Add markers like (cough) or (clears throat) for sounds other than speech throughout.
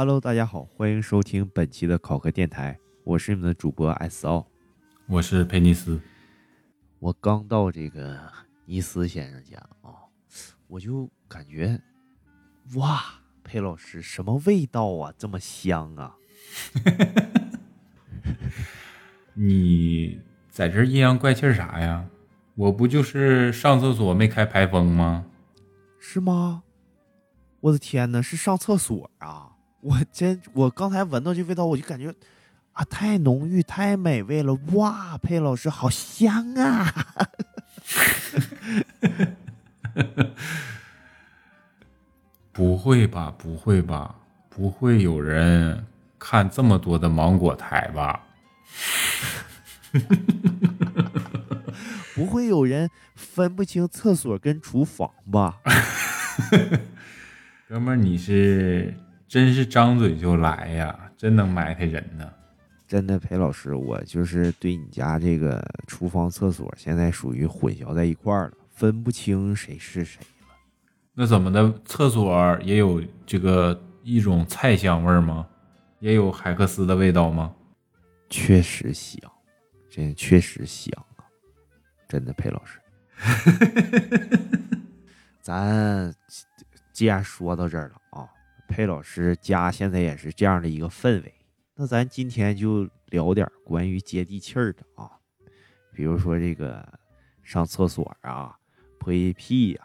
Hello，大家好，欢迎收听本期的考核电台，我是你们的主播 S 奥，我是佩尼斯。我刚到这个尼斯先生家啊，我就感觉，哇，佩老师什么味道啊，这么香啊！(laughs) 你在这阴阳怪气啥呀？我不就是上厕所没开排风吗？是吗？我的天哪，是上厕所啊！我真，我刚才闻到这味道，我就感觉啊，太浓郁，太美味了！哇，佩老师好香啊！(laughs) (laughs) 不会吧？不会吧？不会有人看这么多的芒果台吧？(laughs) 不会有人分不清厕所跟厨房吧？哥们儿，你是真是张嘴就来呀，真能埋汰人呢。真的，裴老师，我就是对你家这个厨房、厕所现在属于混淆在一块儿了，分不清谁是谁了。那怎么的？厕所也有这个一种菜香味儿吗？也有海克斯的味道吗？确实香，真确实香啊！真的，裴老师，(laughs) 咱既然说到这儿了啊，裴老师家现在也是这样的一个氛围，那咱今天就聊点关于接地气儿的啊，比如说这个上厕所啊、破屁呀。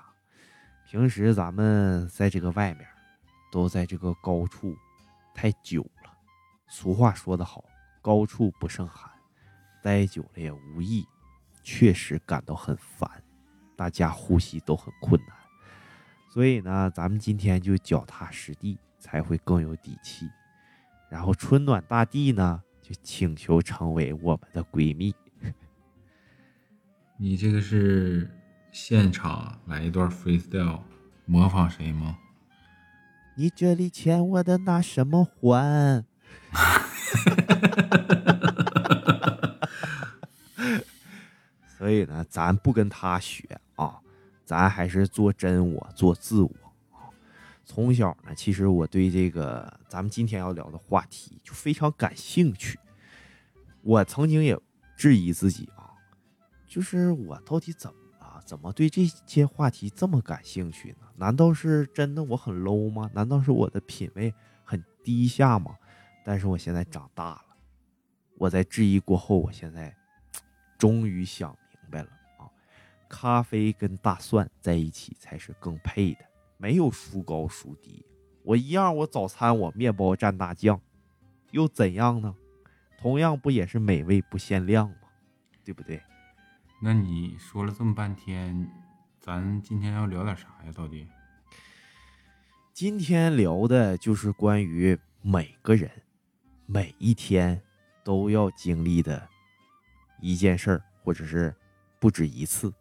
平时咱们在这个外面，都在这个高处太久了，俗话说得好。高处不胜寒，待久了也无益，确实感到很烦，大家呼吸都很困难。所以呢，咱们今天就脚踏实地，才会更有底气。然后春暖大地呢，就请求成为我们的闺蜜。你这个是现场来一段 freestyle，模仿谁吗？你这里欠我的那什么还？(laughs) 所以呢，咱不跟他学啊，咱还是做真我，做自我啊。从小呢，其实我对这个咱们今天要聊的话题就非常感兴趣。我曾经也质疑自己啊，就是我到底怎么了？怎么对这些话题这么感兴趣呢？难道是真的我很 low 吗？难道是我的品味很低下吗？但是我现在长大了，我在质疑过后，我现在终于想明白了！咖啡跟大蒜在一起才是更配的，没有孰高孰低。我一样，我早餐我面包蘸大酱，又怎样呢？同样不也是美味不限量吗？对不对？那你说了这么半天，咱今天要聊点啥呀？到底？今天聊的就是关于每个人。每一天都要经历的一件事儿，或者是不止一次，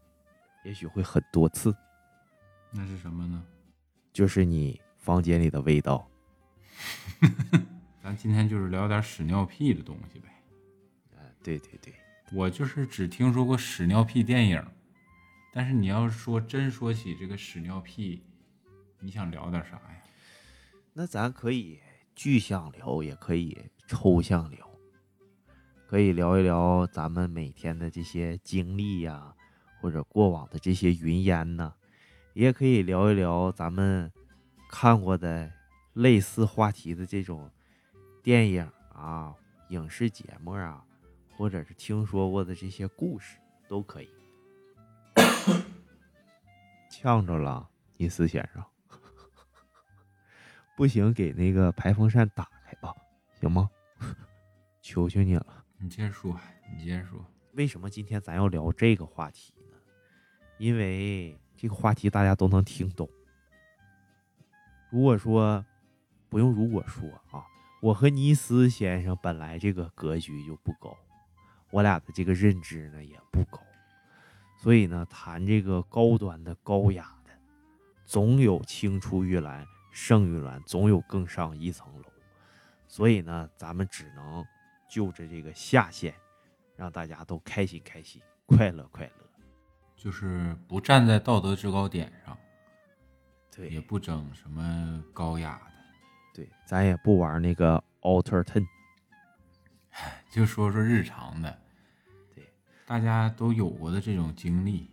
也许会很多次。那是什么呢？就是你房间里的味道。(laughs) 咱今天就是聊点屎尿屁的东西呗。啊，对对对，我就是只听说过屎尿屁电影，但是你要说真说起这个屎尿屁，你想聊点啥呀？那咱可以具象聊，也可以。抽象聊，可以聊一聊咱们每天的这些经历呀，或者过往的这些云烟呢，也可以聊一聊咱们看过的类似话题的这种电影啊、影视节目啊，或者是听说过的这些故事都可以。(coughs) 呛着了，尼斯先生，(laughs) 不行，给那个排风扇打开吧，行吗？(laughs) 求求你了，你接着说，你接着说，为什么今天咱要聊这个话题呢？因为这个话题大家都能听懂。如果说不用如果说啊，我和尼斯先生本来这个格局就不高，我俩的这个认知呢也不高，所以呢谈这个高端的、高雅的，总有青出于蓝胜于蓝，总有更上一层楼。所以呢，咱们只能。就着这个下限，让大家都开心开心、快乐快乐，就是不站在道德制高点上，对，也不整什么高雅的，对，咱也不玩那个 Alter Ten。就说说日常的，对，大家都有过的这种经历。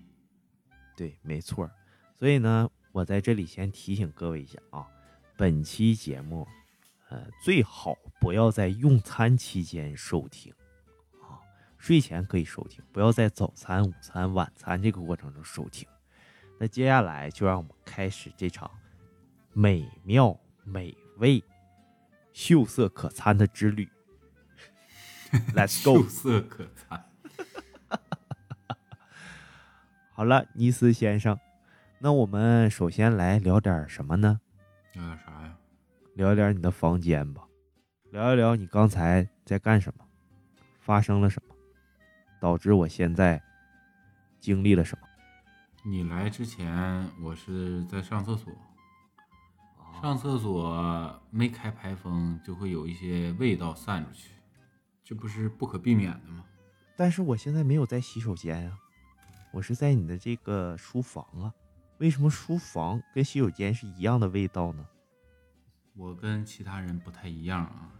对，没错。所以呢，我在这里先提醒各位一下啊，本期节目，呃，最好不要在用餐期间收听啊，睡前可以收听，不要在早餐、午餐、晚餐这个过程中收听。那接下来就让我们开始这场美妙、美味、秀色可餐的之旅。(laughs) Let's go！秀色可餐。(laughs) 好了，尼斯先生，那我们首先来聊点什么呢？聊点啥呀？聊一聊你的房间吧，聊一聊你刚才在干什么，发生了什么，导致我现在经历了什么。你来之前，我是在上厕所。上厕所没开排风，就会有一些味道散出去，这不是不可避免的吗？但是我现在没有在洗手间啊，我是在你的这个书房啊。为什么书房跟洗手间是一样的味道呢？我跟其他人不太一样啊，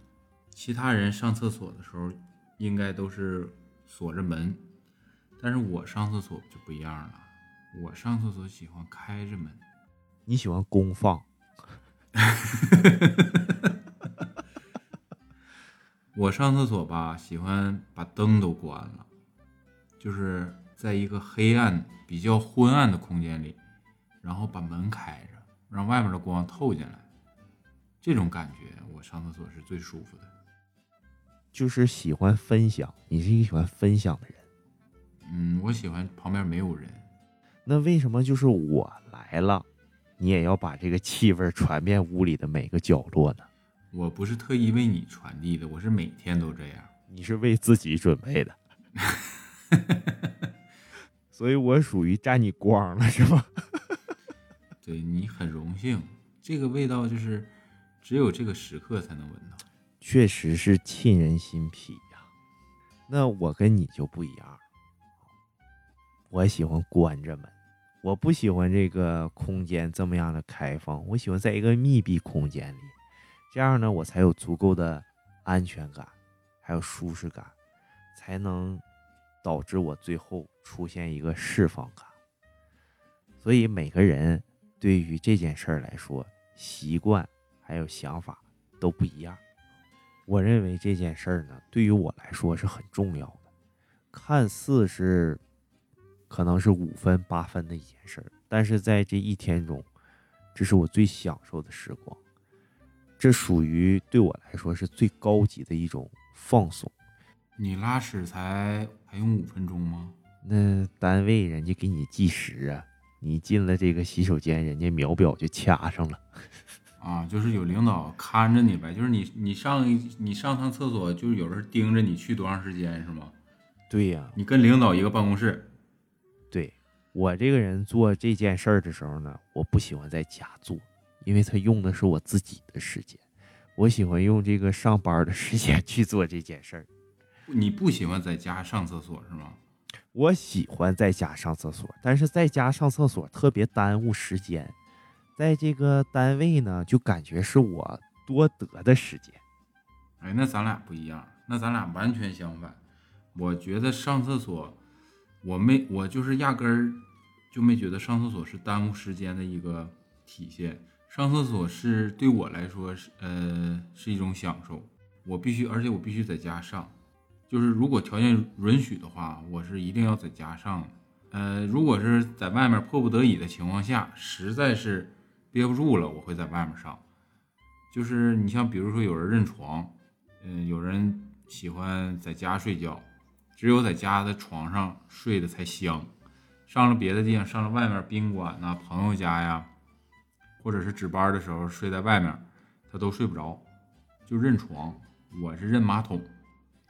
其他人上厕所的时候应该都是锁着门，但是我上厕所就不一样了，我上厕所喜欢开着门。你喜欢公放？(laughs) 我上厕所吧，喜欢把灯都关了，就是在一个黑暗、比较昏暗的空间里，然后把门开着，让外面的光透进来。这种感觉，我上厕所是最舒服的。就是喜欢分享，你是一个喜欢分享的人。嗯，我喜欢旁边没有人。那为什么就是我来了，你也要把这个气味传遍屋里的每个角落呢？我不是特意为你传递的，我是每天都这样。你是为自己准备的，(laughs) 所以我属于占你光了，是吧？对你很荣幸，这个味道就是只有这个时刻才能闻到。确实是沁人心脾呀。那我跟你就不一样，我喜欢关着门，我不喜欢这个空间这么样的开放，我喜欢在一个密闭空间里，这样呢，我才有足够的安全感，还有舒适感，才能导致我最后出现一个释放感。所以每个人对于这件事儿来说，习惯还有想法都不一样。我认为这件事儿呢，对于我来说是很重要的。看似是可能是五分八分的一件事儿，但是在这一天中，这是我最享受的时光。这属于对我来说是最高级的一种放松。你拉屎才还用五分钟吗？那单位人家给你计时啊，你进了这个洗手间，人家秒表就掐上了。啊，就是有领导看着你呗，就是你你上一你上趟厕所，就是有人盯着你去多长时间是吗？对呀、你跟领导一个办公室，对我这个人做这件事儿的时候呢，我不喜欢在家做，因为他用的是我自己的时间，我喜欢用这个上班的时间去做这件事儿。你不喜欢在家上厕所是吗？我喜欢在家上厕所，但是在家上厕所特别耽误时间，在这个单位呢，就感觉是我多得的时间。哎，那咱俩不一样，那咱俩完全相反。我觉得上厕所，我没我就是压根儿就没觉得上厕所是耽误时间的一个体现。上厕所是对我来说是呃是一种享受，我必须，而且我必须在家上。就是如果条件允许的话，我是一定要在家上的。呃，如果是在外面迫不得已的情况下，实在是憋不住了，我会在外面上。就是你像比如说有人认床，嗯、有人喜欢在家睡觉，只有在家的床上睡的才香。上了别的地方，上了外面宾馆呐、朋友家呀，或者是值班的时候睡在外面，他都睡不着，就认床。我是认马桶，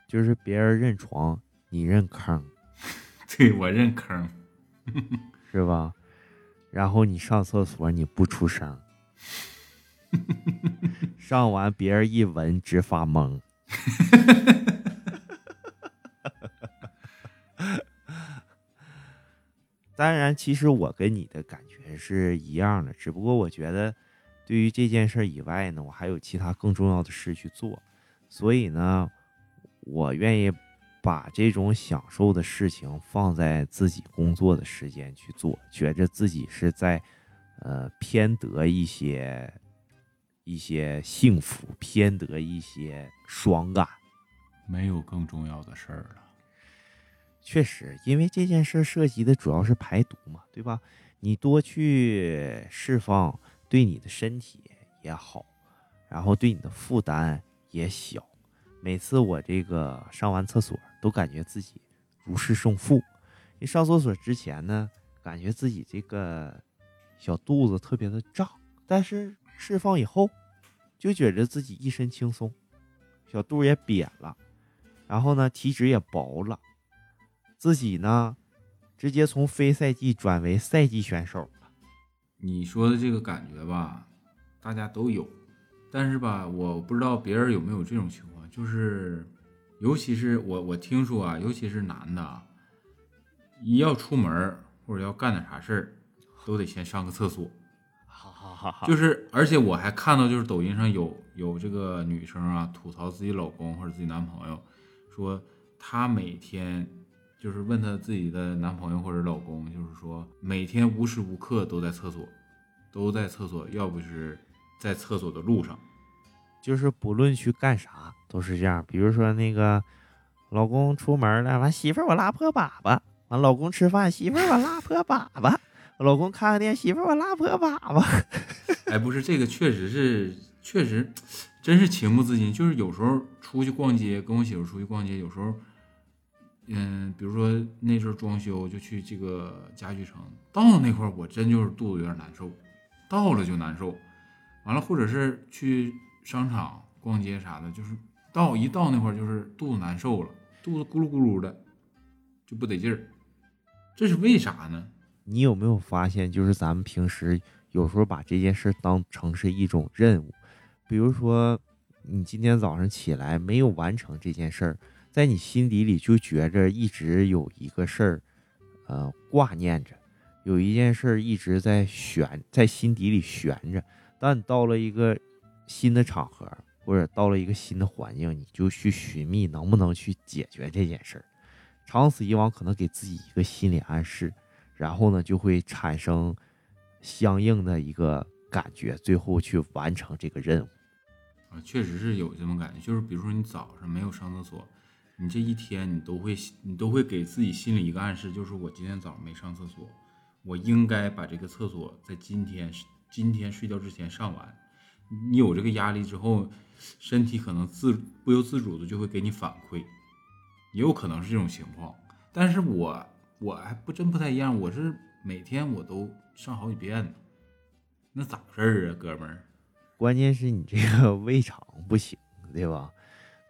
就是别人认床，你认坑，(laughs) 对我认坑。(laughs) 是吧？然后你上厕所你不出声，(laughs) 上完别人一闻直发懵。当然，其实我跟你的感觉是一样的，只不过我觉得对于这件事以外呢，我还有其他更重要的事去做，所以呢，我愿意把这种享受的事情放在自己工作的时间去做，觉着自己是在呃偏得一些一些幸福，偏得一些爽感。没有更重要的事儿了。确实，因为这件事涉及的主要是排毒嘛，对吧？你多去释放，对你的身体也好，然后对你的负担也小。每次我这个上完厕所，都感觉自己如释重负。一上厕所之前呢，感觉自己这个小肚子特别的胀，但是释放以后，就觉着自己一身轻松，小肚也瘪了。然后呢，体脂也薄了，自己呢，直接从非赛季转为赛季选手了。你说的这个感觉吧，大家都有，但是吧，我不知道别人有没有这种情况，就是，尤其是我我听说啊，尤其是男的啊，一要出门或者要干点啥事儿，都得先上个厕所。哈哈哈哈就是，而且我还看到，就是抖音上有有这个女生啊，吐槽自己老公或者自己男朋友，说她每天就是问她自己的男朋友或者老公，就是说每天无时无刻都在厕所，都在厕所，要不是在厕所的路上。就是不论去干啥都是这样。比如说那个老公出门了，完媳妇我拉破粑粑；完老公吃饭，媳妇我拉破粑粑；老公看个电，媳妇我拉破粑粑。(laughs) 哎，不是这个，确实是，确实，真是情不自禁。就是有时候出去逛街，跟我媳妇出去逛街，有时候，嗯，比如说那阵儿装修，就去这个家具城，到了那块，我真就是肚子有点难受，到了就难受。完了，或者是去商场逛街啥的，就是到一到那块儿就是肚子难受了，肚子咕噜咕噜的，就不得劲儿。这是为啥呢？你有没有发现，就是咱们平时有时候把这件事当成是一种任务，比如说你今天早上起来没有完成这件事儿，在你心底里就觉着一直有一个事儿，呃，挂念着，有一件事儿一直在悬在心底里悬着。当你到了一个新的场合，或者到了一个新的环境，你就去寻觅能不能去解决这件事儿。长此以往，可能给自己一个心理暗示。然后呢，就会产生相应的一个感觉，最后去完成这个任务。啊，确实是有这种感觉，就是比如说你早上没有上厕所，你这一天你都会你都会给自己心里一个暗示，就是我今天早上没上厕所，我应该把这个厕所在今天今天睡觉之前上完。你有这个压力之后，身体可能自不由自主的就会给你反馈，也有可能是这种情况。但是我我还不真不太一样，我是每天我都上好几遍呢，那咋回事儿啊，哥们儿？关键是你这个 (laughs) 胃肠不行，对吧？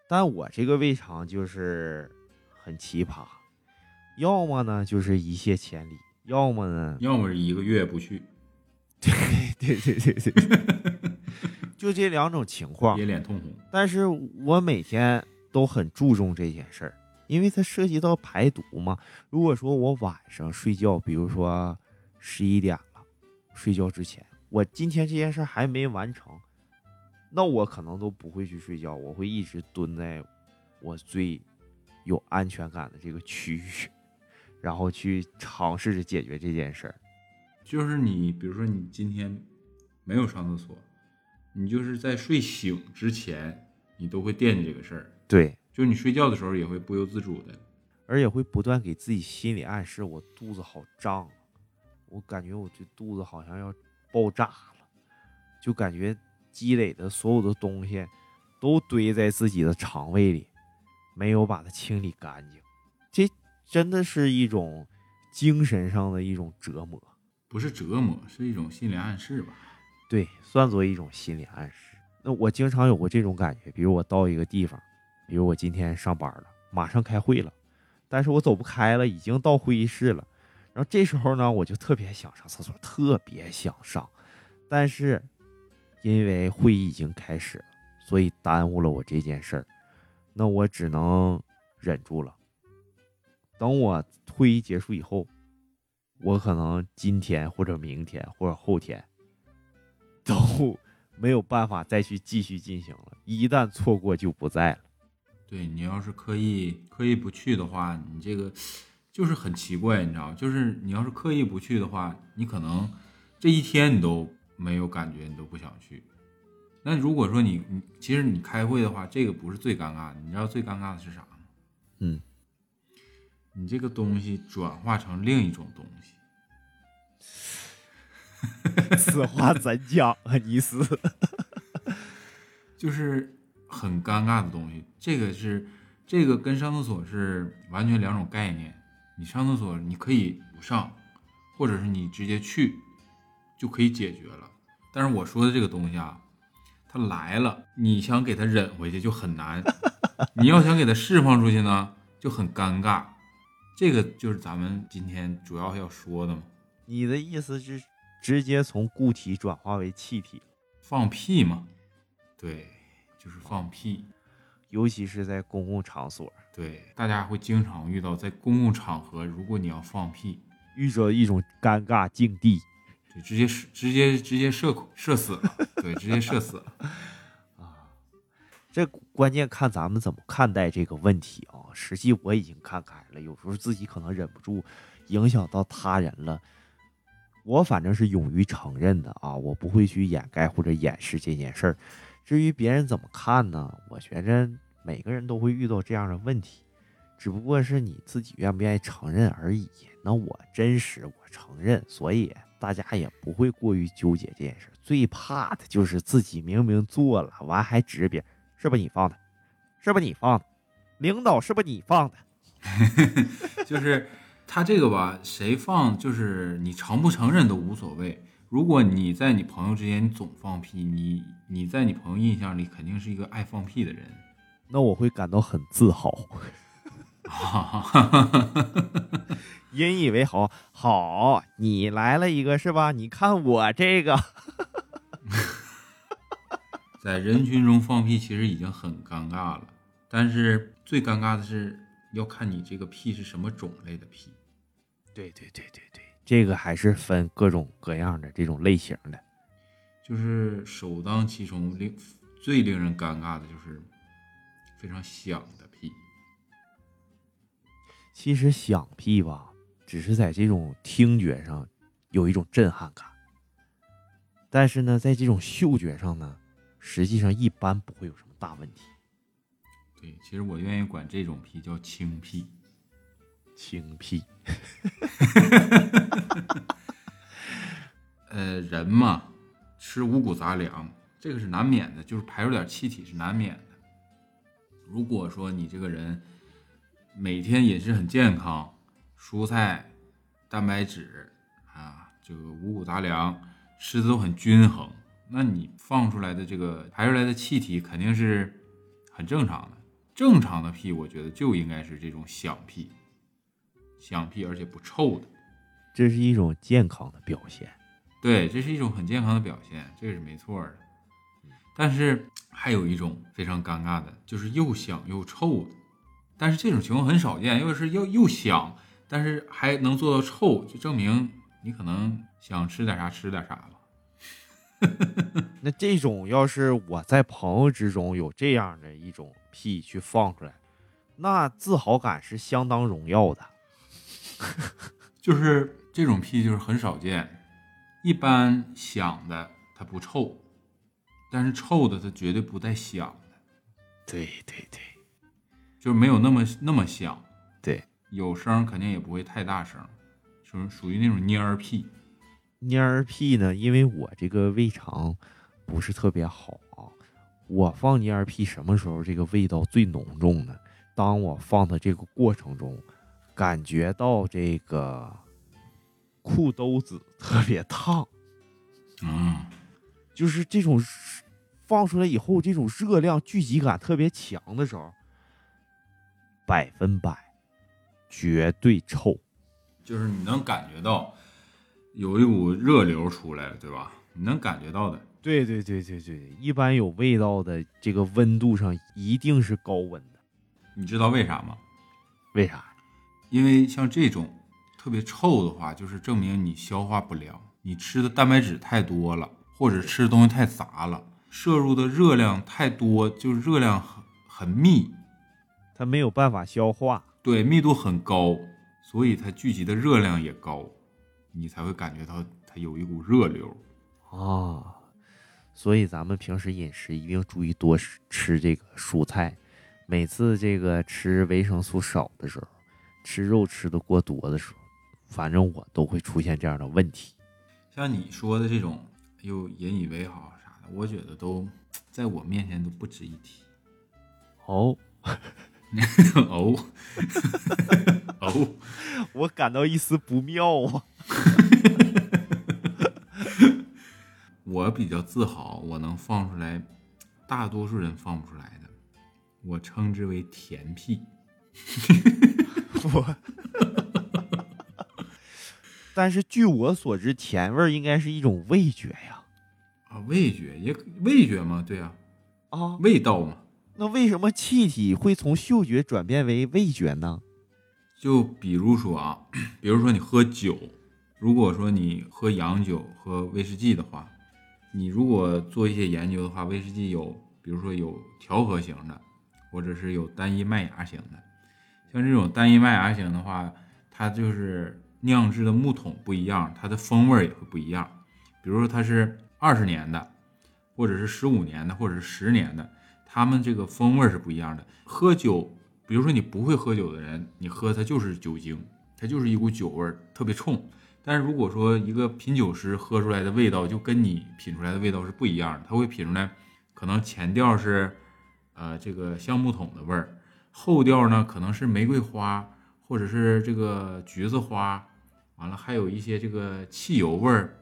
但我这个胃肠就是很奇葩，要么呢就是一泻千里，要么呢，要么是一个月不去，对对对对对，就这两种情况憋。脸通红。但是我每天都很注重这件事儿，因为它涉及到排毒嘛。如果说我晚上睡觉，比如说十一点了，睡觉之前，我今天这件事儿还没完成，那我可能都不会去睡觉，我会一直蹲在我最有安全感的这个区域，然后去尝试着解决这件事儿。就是你，比如说你今天没有上厕所，你就是在睡醒之前，你都会惦记这个事儿。对，就是你睡觉的时候也会不由自主的。而且会不断给自己心理暗示，我肚子好胀啊，我感觉我这肚子好像要爆炸了，就感觉积累的所有的东西都堆在自己的肠胃里，没有把它清理干净，这真的是一种精神上的一种折磨，不是折磨，是一种心理暗示吧？对，算作一种心理暗示。那我经常有过这种感觉，比如我到一个地方，比如我今天上班了，马上开会了，但是我走不开了，已经到会议室了。然后这时候呢，我就特别想上厕所，特别想上，但是因为会议已经开始了，所以耽误了我这件事儿。那我只能忍住了。等我会议结束以后，我可能今天或者明天或者后天，(laughs) 都没有办法再去继续进行了。一旦错过，就不在了。对你要是刻意刻意不去的话，你这个就是很奇怪，你知道就是你要是刻意不去的话，你可能这一天你都没有感觉，你都不想去。那如果说你你其实你开会的话，这个不是最尴尬的，你知道最尴尬的是啥吗？嗯，你这个东西转化成另一种东西。(laughs) 此话怎讲啊？你是 (laughs) 就是很尴尬的东西。这个是这个跟上厕所是完全两种概念。你上厕所你可以不上，或者是你直接去就可以解决了。但是我说的这个东西啊，它来了，你想给它忍回去就很难；(laughs) 你要想给它释放出去呢，就很尴尬。这个就是咱们今天主要要说的嘛。你的意思是直接从固体转化为气体，放屁嘛？对，就是放屁。尤其是在公共场所，对，大家会经常遇到，在公共场合，如果你要放屁，遇着一种尴尬境地，对，直接直接直接射射死了，对，直接射死了 (laughs) 啊！这关键看咱们怎么看待这个问题啊。实际我已经看开了，有时候自己可能忍不住，影响到他人了。我反正是勇于承认的啊，我不会去掩盖或者掩饰这件事儿。至于别人怎么看呢？我觉着每个人都会遇到这样的问题，只不过是你自己愿不愿意承认而已。那我真实，我承认，所以大家也不会过于纠结这件事。最怕的就是自己明明做了，完还指别人，是不是你放的？是不是你放的？领导是不是你放的？(laughs) 就是。他这个吧，谁放就是你承不承认都无所谓。如果你在你朋友之间总放屁，你你在你朋友印象里肯定是一个爱放屁的人，那我会感到很自豪，(laughs) 引以为豪。好，你来了一个是吧？你看我这个，(laughs) 在人群中放屁其实已经很尴尬了，但是最尴尬的是要看你这个屁是什么种类的屁。对对对对对，这个还是分各种各样的这种类型的，就是首当其冲令最令人尴尬的就是非常响的屁。其实响屁吧，只是在这种听觉上有一种震撼感，但是呢，在这种嗅觉上呢，实际上一般不会有什么大问题。对，其实我愿意管这种屁叫轻屁。清屁，(laughs) 呃，人嘛，吃五谷杂粮，这个是难免的，就是排出点气体是难免的。如果说你这个人每天饮食很健康，蔬菜、蛋白质啊，这个五谷杂粮吃的都很均衡，那你放出来的这个排出来的气体肯定是很正常的。正常的屁，我觉得就应该是这种响屁。响屁，而且不臭的，这是一种健康的表现。对，这是一种很健康的表现，这个是没错的。但是还有一种非常尴尬的，就是又响又臭的。但是这种情况很少见，又是又又响，但是还能做到臭，就证明你可能想吃点啥吃点啥吧。那这种要是我在朋友之中有这样的一种屁去放出来，那自豪感是相当荣耀的。(laughs) 就是这种屁就是很少见，一般响的它不臭，但是臭的它绝对不带响的。对对对，就是没有那么那么响。对，有声肯定也不会太大声，属属于那种蔫儿屁。蔫儿屁呢，因为我这个胃肠不是特别好啊，我放蔫儿屁什么时候这个味道最浓重呢？当我放的这个过程中。感觉到这个裤兜子特别烫，嗯，就是这种放出来以后，这种热量聚集感特别强的时候，百分百绝对臭，就是你能感觉到有一股热流出来了，对吧？你能感觉到的。对对对对对，一般有味道的这个温度上一定是高温的，你知道为啥吗？为啥？因为像这种特别臭的话，就是证明你消化不良，你吃的蛋白质太多了，或者吃的东西太杂了，摄入的热量太多，就是热量很很密，它没有办法消化。对，密度很高，所以它聚集的热量也高，你才会感觉到它有一股热流。啊，所以咱们平时饮食一定要注意多吃吃这个蔬菜。每次这个吃维生素少的时候，吃肉吃的过多的时候，反正我都会出现这样的问题。像你说的这种又引以为豪啥的，我觉得都在我面前都不值一提。哦，(laughs) 哦哦，我感到一丝不妙啊！(laughs) 我比较自豪，我能放出来，大多数人放不出来的，我称之为甜屁。我，(laughs) 但是据我所知，甜味儿应该是一种味觉呀。啊，味觉也味觉嘛，对呀、啊，味道嘛。那为什么气体会从嗅觉转变为味觉呢？就比如说啊，比如说你喝酒，如果说你喝洋酒、喝威士忌的话，你如果做一些研究的话，威士忌有，比如说有调和型的，或者是有单一麦芽型的。像这种单一麦芽型的话，它就是酿制的木桶不一样，它的风味也会不一样。比如说它是二十年的，或者是十五年的，或者是十年的，它们这个风味是不一样的。喝酒，比如说你不会喝酒的人，你喝它就是酒精，它就是一股酒味儿，特别冲。但是如果说一个品酒师喝出来的味道就跟你品出来的味道是不一样的，他会品出来，可能前调是，呃，这个橡木桶的味儿，后调呢可能是玫瑰花或者是这个橘子花，完了还有一些这个汽油味儿，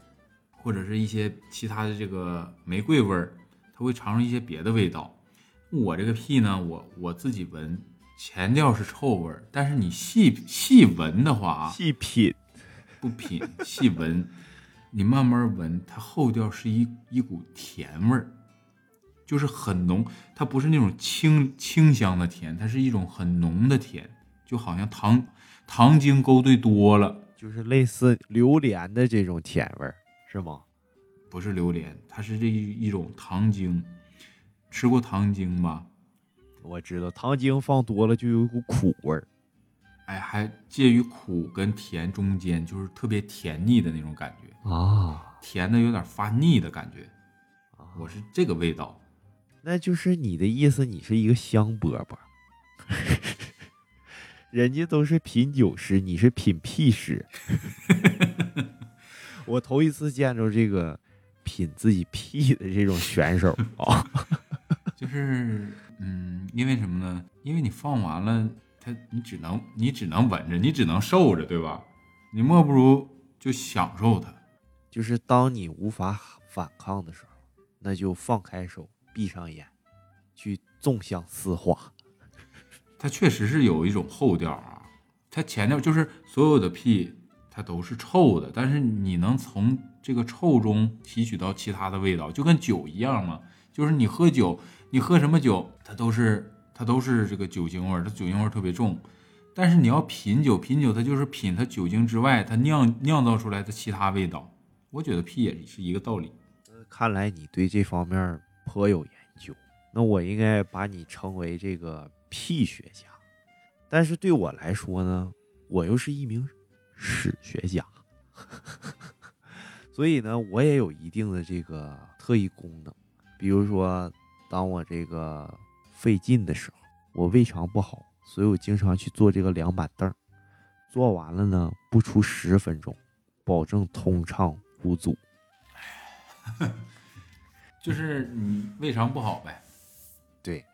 或者是一些其他的这个玫瑰味儿，它会尝出一些别的味道。我这个屁呢，我我自己闻，前调是臭味儿，但是你细细闻的话啊，细品不品细闻，你慢慢闻，它后调是一一股甜味儿，就是很浓，它不是那种清清香的甜，它是一种很浓的甜，就好像糖糖精勾兑多了，就是类似榴莲的这种甜味儿，是吗？不是榴莲，它是这一一种糖精。吃过糖精吗？我知道糖精放多了就有一股苦味儿。哎，还介于苦跟甜中间，就是特别甜腻的那种感觉，啊，甜的有点发腻的感觉。我是这个味道。那就是你的意思，你是一个香饽饽。(laughs) 人家都是品酒师，你是品屁师。(laughs) 我头一次见着这个品自己屁的这种选手啊！(laughs) 就是，嗯，因为什么呢？因为你放完了，他你只能你只能闻着，你只能受着，对吧？你莫不如就享受它。就是当你无法反抗的时候，那就放开手，闭上眼，去纵向丝滑。它确实是有一种后调啊，它前调就是所有的屁它都是臭的，但是你能从这个臭中提取到其他的味道，就跟酒一样嘛。就是你喝酒，你喝什么酒，它都是它都是这个酒精味儿，它酒精味儿特别重。但是你要品酒，品酒它就是品它酒精之外，它酿酿造出来的其他味道。我觉得屁也是一个道理。看来你对这方面颇有研究，那我应该把你称为这个屁学家。但是对我来说呢，我又是一名史学家，(laughs) 所以呢，我也有一定的这个特异功能。比如说，当我这个费劲的时候，我胃肠不好，所以我经常去坐这个凉板凳，做完了呢，不出十分钟，保证通畅无阻。(laughs) 就是你胃肠不好呗。对，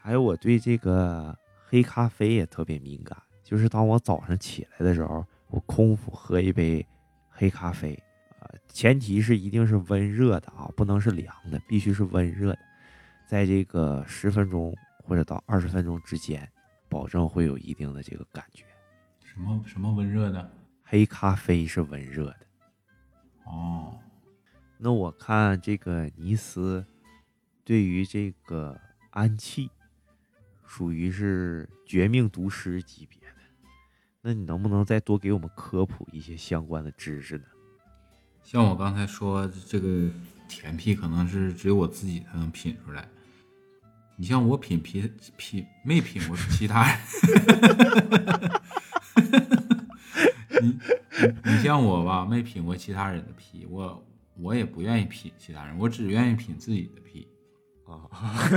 还有我对这个黑咖啡也特别敏感，就是当我早上起来的时候，我空腹喝一杯黑咖啡，呃，前提是一定是温热的啊，不能是凉的，必须是温热的，在这个十分钟或者到二十分钟之间，保证会有一定的这个感觉。什么什么温热的？黑咖啡是温热的。哦，那我看这个尼斯对于这个氨气属于是绝命毒师级别的，那你能不能再多给我们科普一些相关的知识呢？像我刚才说这个甜屁，可能是只有我自己才能品出来。你像我品品品没品过其他人，(laughs) 你你像我吧，没品过其他人的屁，我我也不愿意品其他人，我只愿意品自己的屁。啊，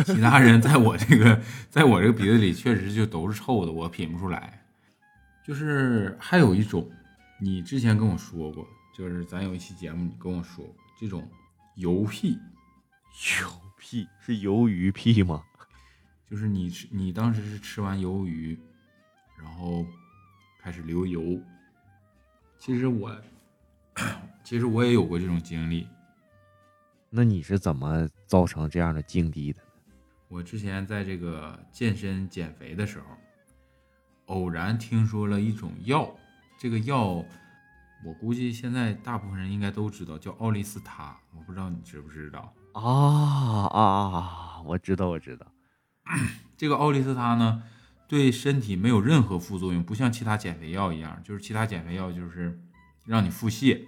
其他人在我这个在我这个鼻子里确实就都是臭的，我品不出来。就是还有一种，你之前跟我说过，就是咱有一期节目你跟我说过，这种油屁，油屁是鱿鱼屁吗？(laughs) 就是你吃你当时是吃完鱿鱼，然后开始流油。其实我 (clears throat) 其实我也有过这种经历，那你是怎么造成这样的境地的？我之前在这个健身减肥的时候，偶然听说了一种药，这个药我估计现在大部分人应该都知道，叫奥利司他，我不知道你知不知道。啊啊啊！我知道，我知道。这个奥利司他呢，对身体没有任何副作用，不像其他减肥药一样，就是其他减肥药就是让你腹泻，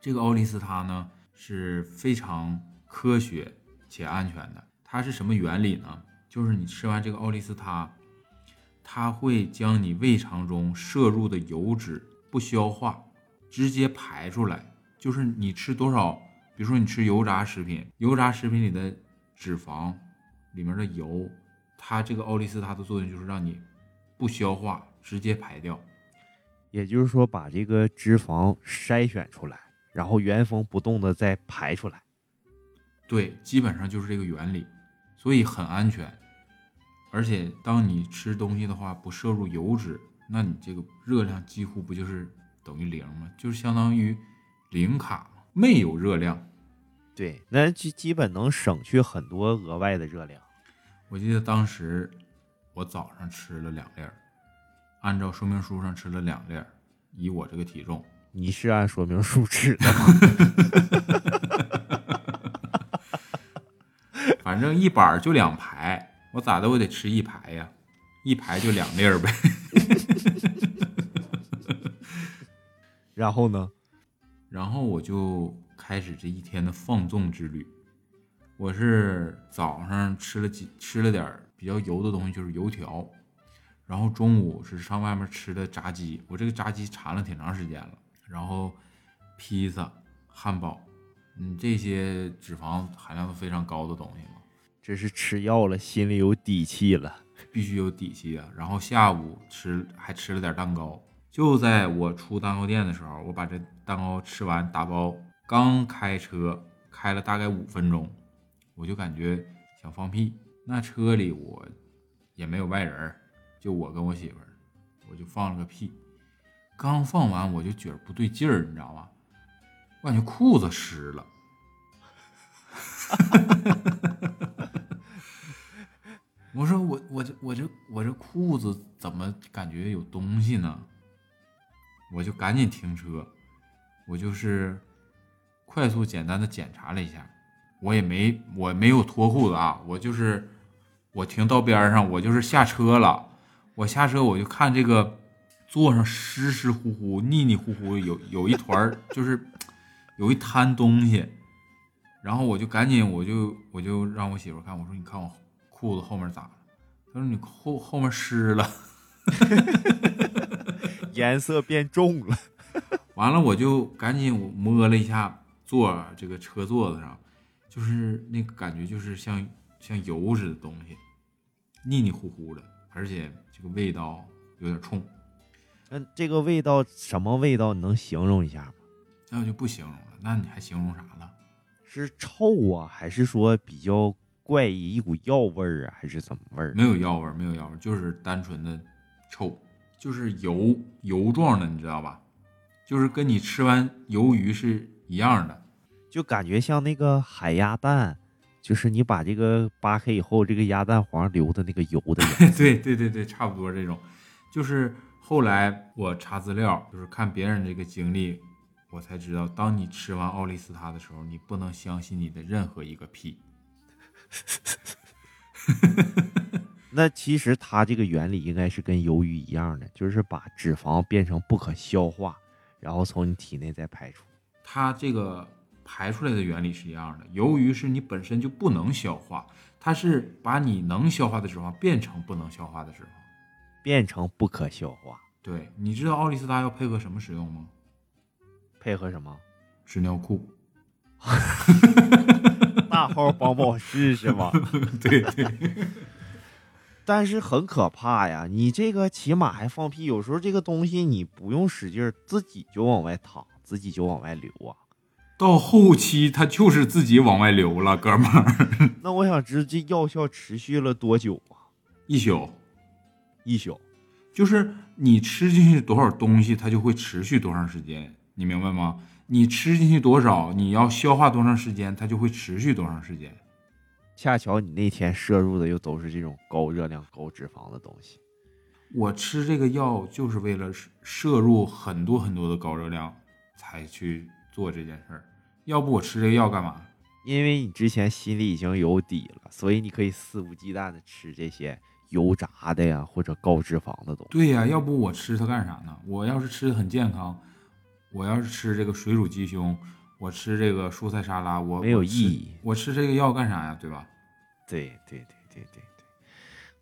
这个奥利司他呢是非常科学且安全的。它是什么原理呢？就是你吃完这个奥利司他，它会将你胃肠中摄入的油脂不消化，直接排出来。就是你吃多少，比如说你吃油炸食品，油炸食品里的脂肪里面的油。它这个奥利司他的作用就是让你不消化，直接排掉。也就是说，把这个脂肪筛选出来，然后原封不动的再排出来。对，基本上就是这个原理，所以很安全。而且，当你吃东西的话，不摄入油脂，那你这个热量几乎不就是等于零吗？就是相当于零卡嘛，没有热量。对，那基基本能省去很多额外的热量。我记得当时我早上吃了两粒儿，按照说明书上吃了两粒儿，以我这个体重，你是按说明书吃的吗？(laughs) 反正一板儿就两排，我咋的我得吃一排呀，一排就两粒儿呗。(laughs) 然后呢？然后我就开始这一天的放纵之旅。我是早上吃了几吃了点儿比较油的东西，就是油条，然后中午是上外面吃的炸鸡，我这个炸鸡馋了挺长时间了，然后披萨、汉堡，嗯，这些脂肪含量都非常高的东西嘛，这是吃药了，心里有底气了，必须有底气啊。然后下午吃还吃了点蛋糕，就在我出蛋糕店的时候，我把这蛋糕吃完打包，刚开车开了大概五分钟。我就感觉想放屁，那车里我也没有外人，就我跟我媳妇儿，我就放了个屁。刚放完我就觉得不对劲儿，你知道吗？我感觉裤子湿了。(laughs) 我说我我这我这我这裤子怎么感觉有东西呢？我就赶紧停车，我就是快速简单的检查了一下。我也没，我没有脱裤子啊，我就是我停到边上，我就是下车了。我下车我就看这个座上湿湿乎乎、腻腻乎乎，有有一团就是有一摊东西。然后我就赶紧，我就我就让我媳妇看，我说你看我裤子后面咋了？她说你后后面湿了，(laughs) 颜色变重了。完了我就赶紧我摸了一下座这个车座子上。就是那个感觉，就是像像油似的东西，腻腻乎乎的，而且这个味道有点冲。那这个味道什么味道？你能形容一下吗？那我就不形容了。那你还形容啥了？是臭啊，还是说比较怪异，一股药味儿啊，还是怎么味儿？没有药味儿，没有药味儿，就是单纯的臭，就是油油状的，你知道吧？就是跟你吃完鱿鱼是一样的。就感觉像那个海鸭蛋，就是你把这个扒开以后，这个鸭蛋黄流的那个油的。(laughs) 对对对对，差不多这种。就是后来我查资料，就是看别人这个经历，我才知道，当你吃完奥利司他的时候，你不能相信你的任何一个屁。(laughs) (laughs) 那其实它这个原理应该是跟鱿鱼一样的，就是把脂肪变成不可消化，然后从你体内再排出。它这个排出来的原理是一样的。由于是你本身就不能消化，它是把你能消化的脂肪变成不能消化的脂肪。变成不可消化，对，你知道奥利司他要配合什么使用吗？配合什么？纸尿裤。(laughs) (laughs) 大号帮宝适是吗？对对，(laughs) 但是很可怕呀！你这个起码还放屁，有时候这个东西你不用使劲儿，自己就往外淌，自己就往外流啊。到后期它就是自己往外流了，哥们儿。(laughs) 那我想知这药效持续了多久啊？一宿，一宿。就是你吃进去多少东西，它就会持续多长时间，你明白吗？你吃进去多少，你要消化多长时间，它就会持续多长时间。恰巧你那天摄入的又都是这种高热量、高脂肪的东西。我吃这个药就是为了摄入很多很多的高热量才去做这件事儿，要不我吃这个药干嘛？因为你之前心里已经有底了，所以你可以肆无忌惮的吃这些油炸的呀，或者高脂肪的东西。对呀，要不我吃它干啥呢？我要是吃的很健康。我要是吃这个水煮鸡胸，我吃这个蔬菜沙拉，我没有意义。我吃这个药干啥呀？对吧？对对对对对对。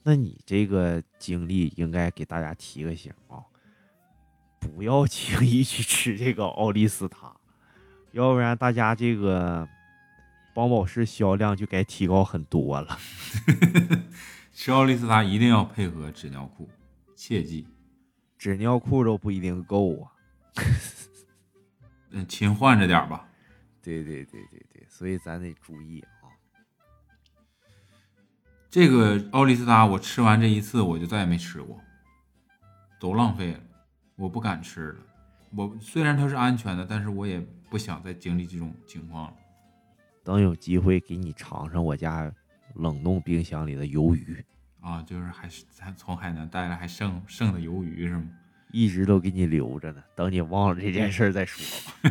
那你这个经历应该给大家提个醒啊，不要轻易去吃这个奥利司他，要不然大家这个邦宝适销量就该提高很多了。(laughs) 吃奥利司他一定要配合纸尿裤，切记，纸尿裤都不一定够啊。嗯，勤换着点吧。对对对对对，所以咱得注意啊。这个奥利司他，我吃完这一次，我就再也没吃过，都浪费了，我不敢吃了。我虽然它是安全的，但是我也不想再经历这种情况了。等有机会给你尝尝我家冷冻冰箱里的鱿鱼啊，就是还是咱从海南带来还剩剩的鱿鱼是吗？一直都给你留着呢，等你忘了这件事再说吧。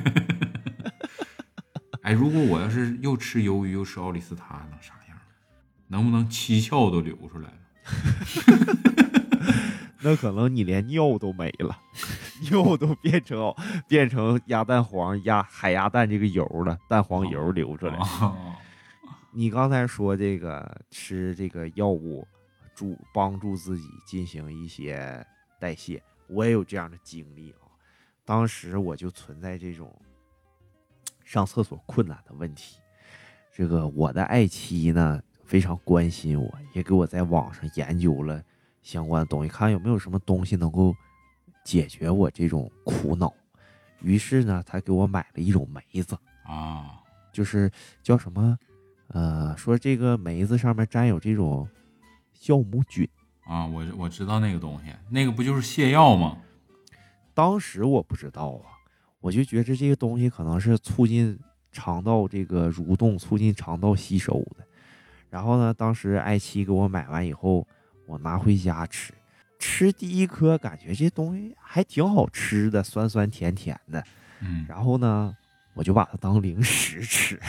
(laughs) 哎，如果我要是又吃鱿鱼又吃奥利司他，能啥样？能不能七窍都流出来了？(laughs) 那可能你连尿都没了，(laughs) 尿都变成变成鸭蛋黄、鸭海鸭蛋这个油了，蛋黄油流出来。你刚才说这个吃这个药物助帮助自己进行一些代谢。我也有这样的经历啊，当时我就存在这种上厕所困难的问题。这个我的爱妻呢非常关心我，也给我在网上研究了相关的东西，看有没有什么东西能够解决我这种苦恼。于是呢，他给我买了一种梅子啊，就是叫什么呃，说这个梅子上面沾有这种酵母菌。啊，我我知道那个东西，那个不就是泻药吗？当时我不知道啊，我就觉着这个东西可能是促进肠道这个蠕动，促进肠道吸收的。然后呢，当时爱妻给我买完以后，我拿回家吃，吃第一颗感觉这东西还挺好吃的，酸酸甜甜的。嗯，然后呢，我就把它当零食吃了。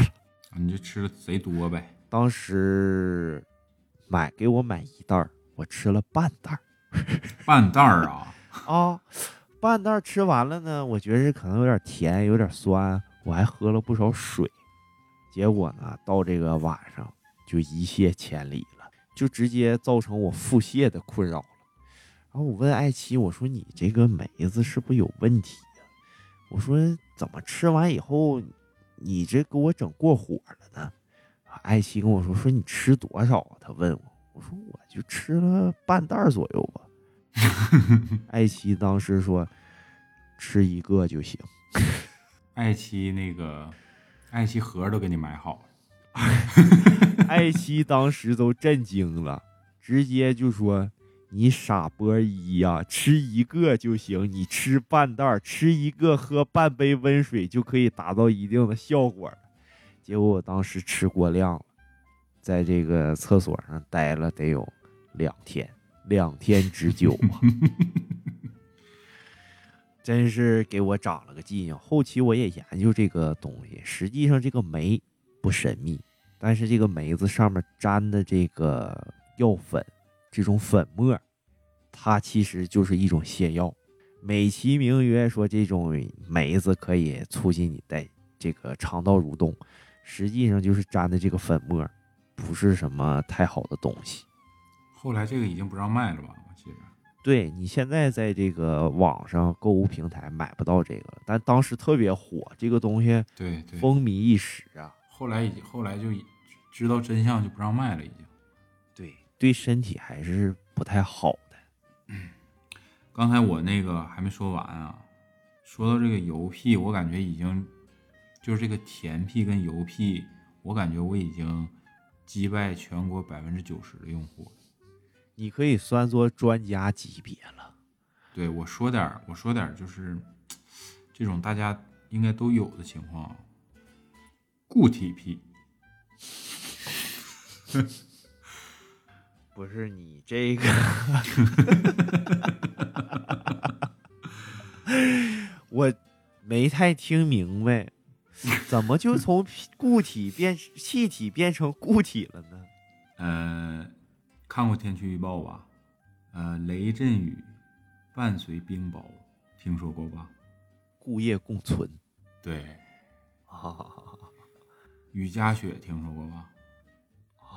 你就吃的贼多呗？当时买给我买一袋儿。我吃了半袋儿，半袋儿啊 (laughs) 啊，半袋儿吃完了呢，我觉得可能有点甜，有点酸，我还喝了不少水，结果呢，到这个晚上就一泻千里了，就直接造成我腹泻的困扰了。然后我问爱妻，我说你这个梅子是不是有问题呀？我说怎么吃完以后你这给我整过火了呢？爱妻跟我说说你吃多少啊？他问我。我说我就吃了半袋左右吧，(laughs) 爱妻当时说吃一个就行，(laughs) 爱妻那个爱妻盒都给你买好了，(laughs) 爱妻当时都震惊了，直接就说你傻波一呀，吃一个就行，你吃半袋，吃一个喝半杯温水就可以达到一定的效果了，结果我当时吃过量了。在这个厕所上待了得有两天，两天之久啊，(laughs) 真是给我长了个记性。后期我也研究这个东西，实际上这个酶不神秘，但是这个梅子上面粘的这个药粉，这种粉末，它其实就是一种泻药，美其名曰说这种梅子可以促进你代这个肠道蠕动，实际上就是粘的这个粉末，不是什么太好的东西。后来这个已经不让卖了吧？我记着。对你现在在这个网上购物平台买不到这个了，但当时特别火，这个东西对对。风靡一时啊。后来已经后来就知道真相就不让卖了，已经。对，身体还是不太好的。嗯，刚才我那个还没说完啊，说到这个油屁，我感觉已经就是这个甜屁跟油屁，我感觉我已经击败全国百分之九十的用户。你可以算作专家级别了。对我说点我说点就是这种大家应该都有的情况，固体癖。(laughs) 不是你这个，(laughs) 我没太听明白，怎么就从固体变气体变成固体了呢？嗯。看过天气预报吧？呃，雷阵雨伴随冰雹，听说过吧？固液共存，对。雨夹雪，听说过吧？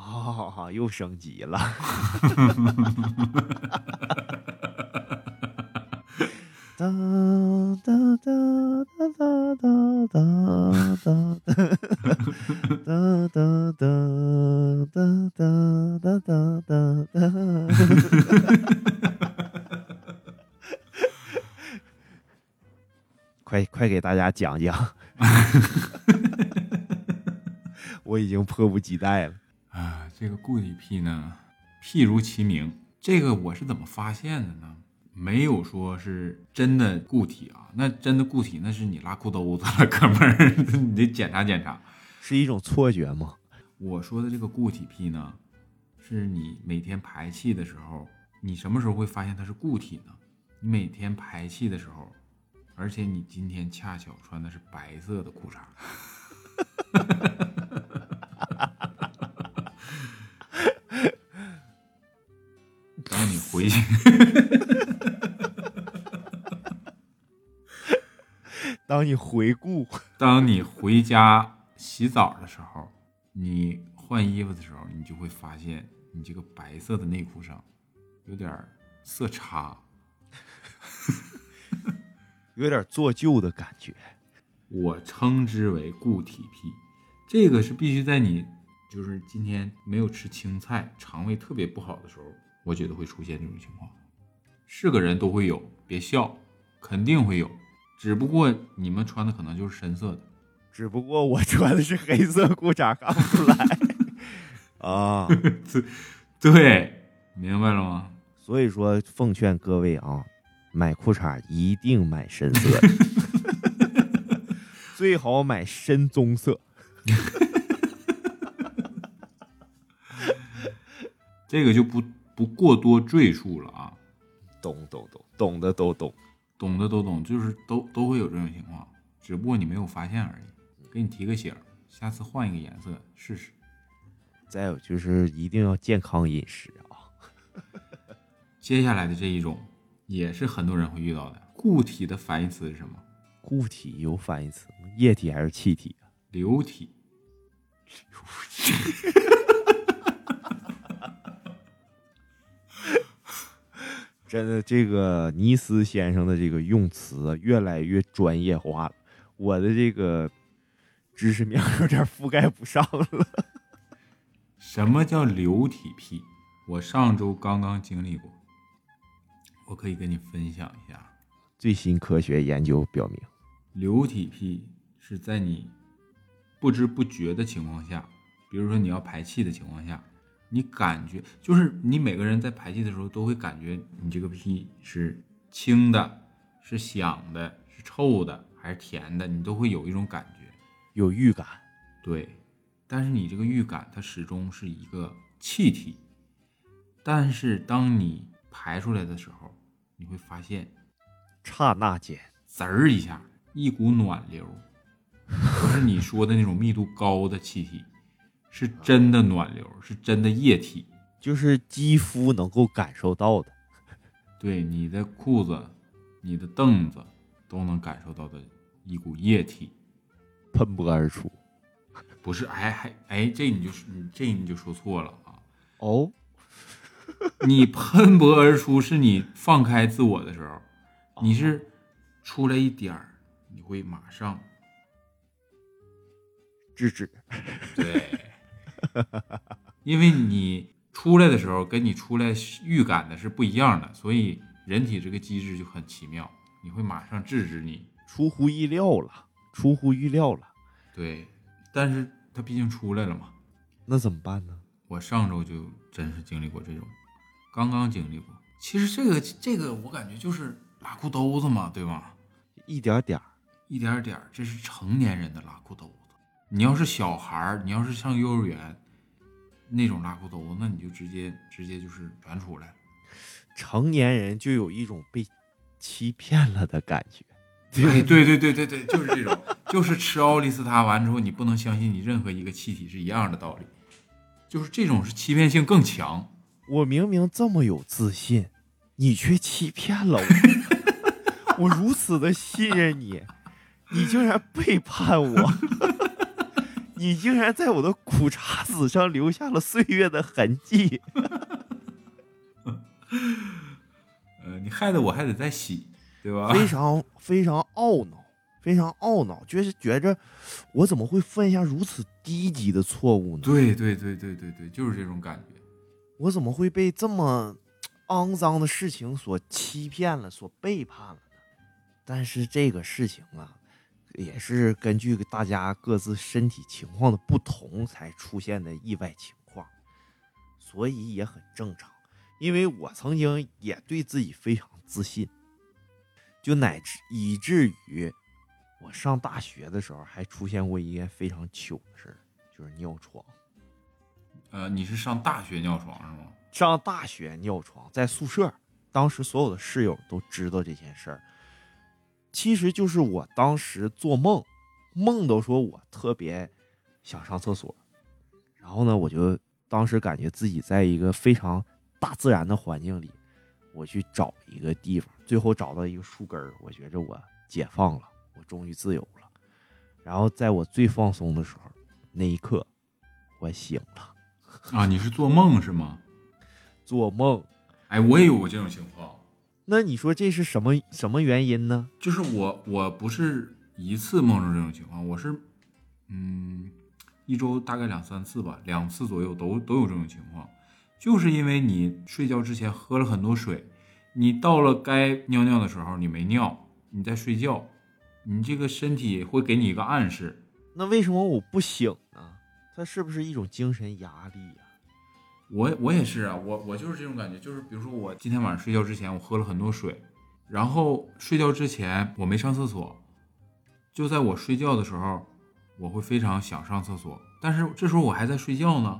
啊，又升级了。(laughs) 哒哒哒哒哒哒哒哒哒哒哒哒哒哒哒哒。(laughs) 快快给大家讲讲，(laughs) 我已经迫不及待了啊！这个固体癖呢，譬如其名，这个我是怎么发现的呢？没有说是真的固体啊，那真的固体那是你拉裤兜子了，(laughs) 哥们儿，你得检查检查，是一种错觉吗？我说的这个固体癖呢，是你每天排气的时候，你什么时候会发现它是固体呢？你每天排气的时候，而且你今天恰巧穿的是白色的裤衩。(laughs) 当你回去，(laughs) 当你回顾，当你回家洗澡的时候，你换衣服的时候，你就会发现你这个白色的内裤上有点色差，(laughs) 有点做旧的感觉。我称之为固体癖，这个是必须在你就是今天没有吃青菜，肠胃特别不好的时候。我觉得会出现这种情况，是个人都会有，别笑，肯定会有，只不过你们穿的可能就是深色的，只不过我穿的是黑色裤衩，看不出来啊。(laughs) 对，明白了吗？所以说，奉劝各位啊，买裤衩一定买深色的，(laughs) 最好买深棕色。(laughs) 这个就不。不过多赘述了啊，懂懂懂，懂的都懂，懂的都懂，就是都都会有这种情况，只不过你没有发现而已。给你提个醒，下次换一个颜色试试。再有就是一定要健康饮食啊。(laughs) 接下来的这一种也是很多人会遇到的，固体的反义词是什么？固体有反义词吗？液体还是气体啊？流体。真的，这个尼斯先生的这个用词越来越专业化了，我的这个知识面有点覆盖不上了。(laughs) 什么叫流体癖？我上周刚刚经历过，我可以跟你分享一下。最新科学研究表明，流体癖是在你不知不觉的情况下，比如说你要排气的情况下。你感觉就是你每个人在排气的时候都会感觉你这个屁是清的，是响的，是臭的还是甜的，你都会有一种感觉，有预感。对，但是你这个预感它始终是一个气体，但是当你排出来的时候，你会发现，刹那间滋儿一下，一股暖流，不是你说的那种密度高的气体。是真的暖流，是真的液体，就是肌肤能够感受到的。(laughs) 对，你的裤子、你的凳子都能感受到的一股液体。喷薄而出。不是，哎还哎，这你就是你这你就说错了啊！哦，(laughs) 你喷薄而出是你放开自我的时候，你是出来一点儿，你会马上制止。对，(laughs) 因为你出来的时候跟你出来预感的是不一样的，所以人体这个机制就很奇妙，你会马上制止你。出乎意料了，出乎预料了。对，但是他毕竟出来了嘛。那怎么办呢？我上周就真是经历过这种，刚刚经历过。其实这个这个我感觉就是拉裤兜子嘛，对吧？一点点儿，一点点儿，这是成年人的拉裤兜子。你要是小孩儿，你要是上幼儿园那种拉裤兜，那你就直接直接就是全出来。成年人就有一种被欺骗了的感觉。对对对对对对，就是这种，就是吃奥利司他完之后，你不能相信你任何一个气体是一样的道理，就是这种是欺骗性更强。我明明这么有自信，你却欺骗了我。(laughs) 我如此的信任你，你竟然背叛我，你竟然在我的苦茶子上留下了岁月的痕迹。(laughs) 呃，你害得我还得再洗。对吧？非常非常懊恼，非常懊恼，就是觉着我怎么会犯下如此低级的错误呢？对对对对对对，就是这种感觉。我怎么会被这么肮脏的事情所欺骗了，所背叛了呢？但是这个事情啊，也是根据大家各自身体情况的不同才出现的意外情况，所以也很正常。因为我曾经也对自己非常自信。就乃至以至于我上大学的时候，还出现过一件非常糗的事儿，就是尿床。呃，你是上大学尿床是吗？上大学尿床，在宿舍，当时所有的室友都知道这件事儿。其实就是我当时做梦，梦都说我特别想上厕所，然后呢，我就当时感觉自己在一个非常大自然的环境里。我去找一个地方，最后找到一个树根儿，我觉着我解放了，我终于自由了。然后在我最放松的时候，那一刻，我醒了。啊，你是做梦是吗？(laughs) 做梦。哎，我也有过这种情况。那你说这是什么什么原因呢？就是我我不是一次梦着这种情况，我是嗯一周大概两三次吧，两次左右都都有这种情况。就是因为你睡觉之前喝了很多水，你到了该尿尿的时候你没尿，你在睡觉，你这个身体会给你一个暗示。那为什么我不醒呢？它是不是一种精神压力呀？我我也是啊，我我就是这种感觉，就是比如说我今天晚上睡觉之前我喝了很多水，然后睡觉之前我没上厕所，就在我睡觉的时候，我会非常想上厕所，但是这时候我还在睡觉呢，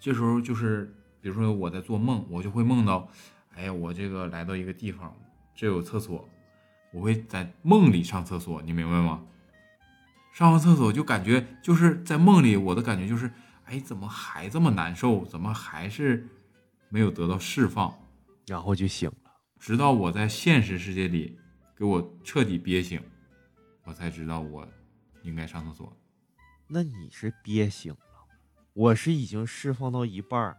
这时候就是。比如说我在做梦，我就会梦到，哎呀，我这个来到一个地方，这有厕所，我会在梦里上厕所，你明白吗？上完厕所就感觉就是在梦里，我的感觉就是，哎，怎么还这么难受？怎么还是没有得到释放？然后就醒了，直到我在现实世界里给我彻底憋醒，我才知道我应该上厕所。那你是憋醒了，我是已经释放到一半儿。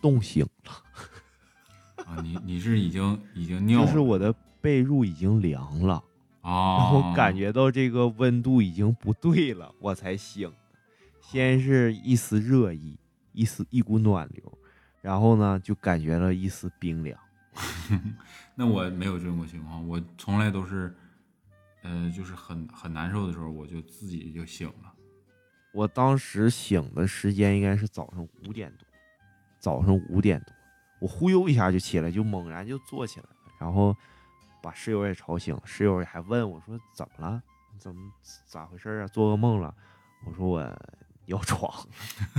冻醒了啊！你你是已经已经尿了，就是我的被褥已经凉了啊，然后感觉到这个温度已经不对了，我才醒。先是一丝热意，一丝一股暖流，然后呢就感觉了一丝冰凉。(laughs) 那我没有这种情况，我从来都是，呃，就是很很难受的时候，我就自己就醒了。我当时醒的时间应该是早上五点多。早上五点多，我忽悠一下就起来，就猛然就坐起来了，然后把室友也吵醒了。室友还问我说：“怎么了？怎么咋回事啊？做噩梦了？”我说：“我尿床。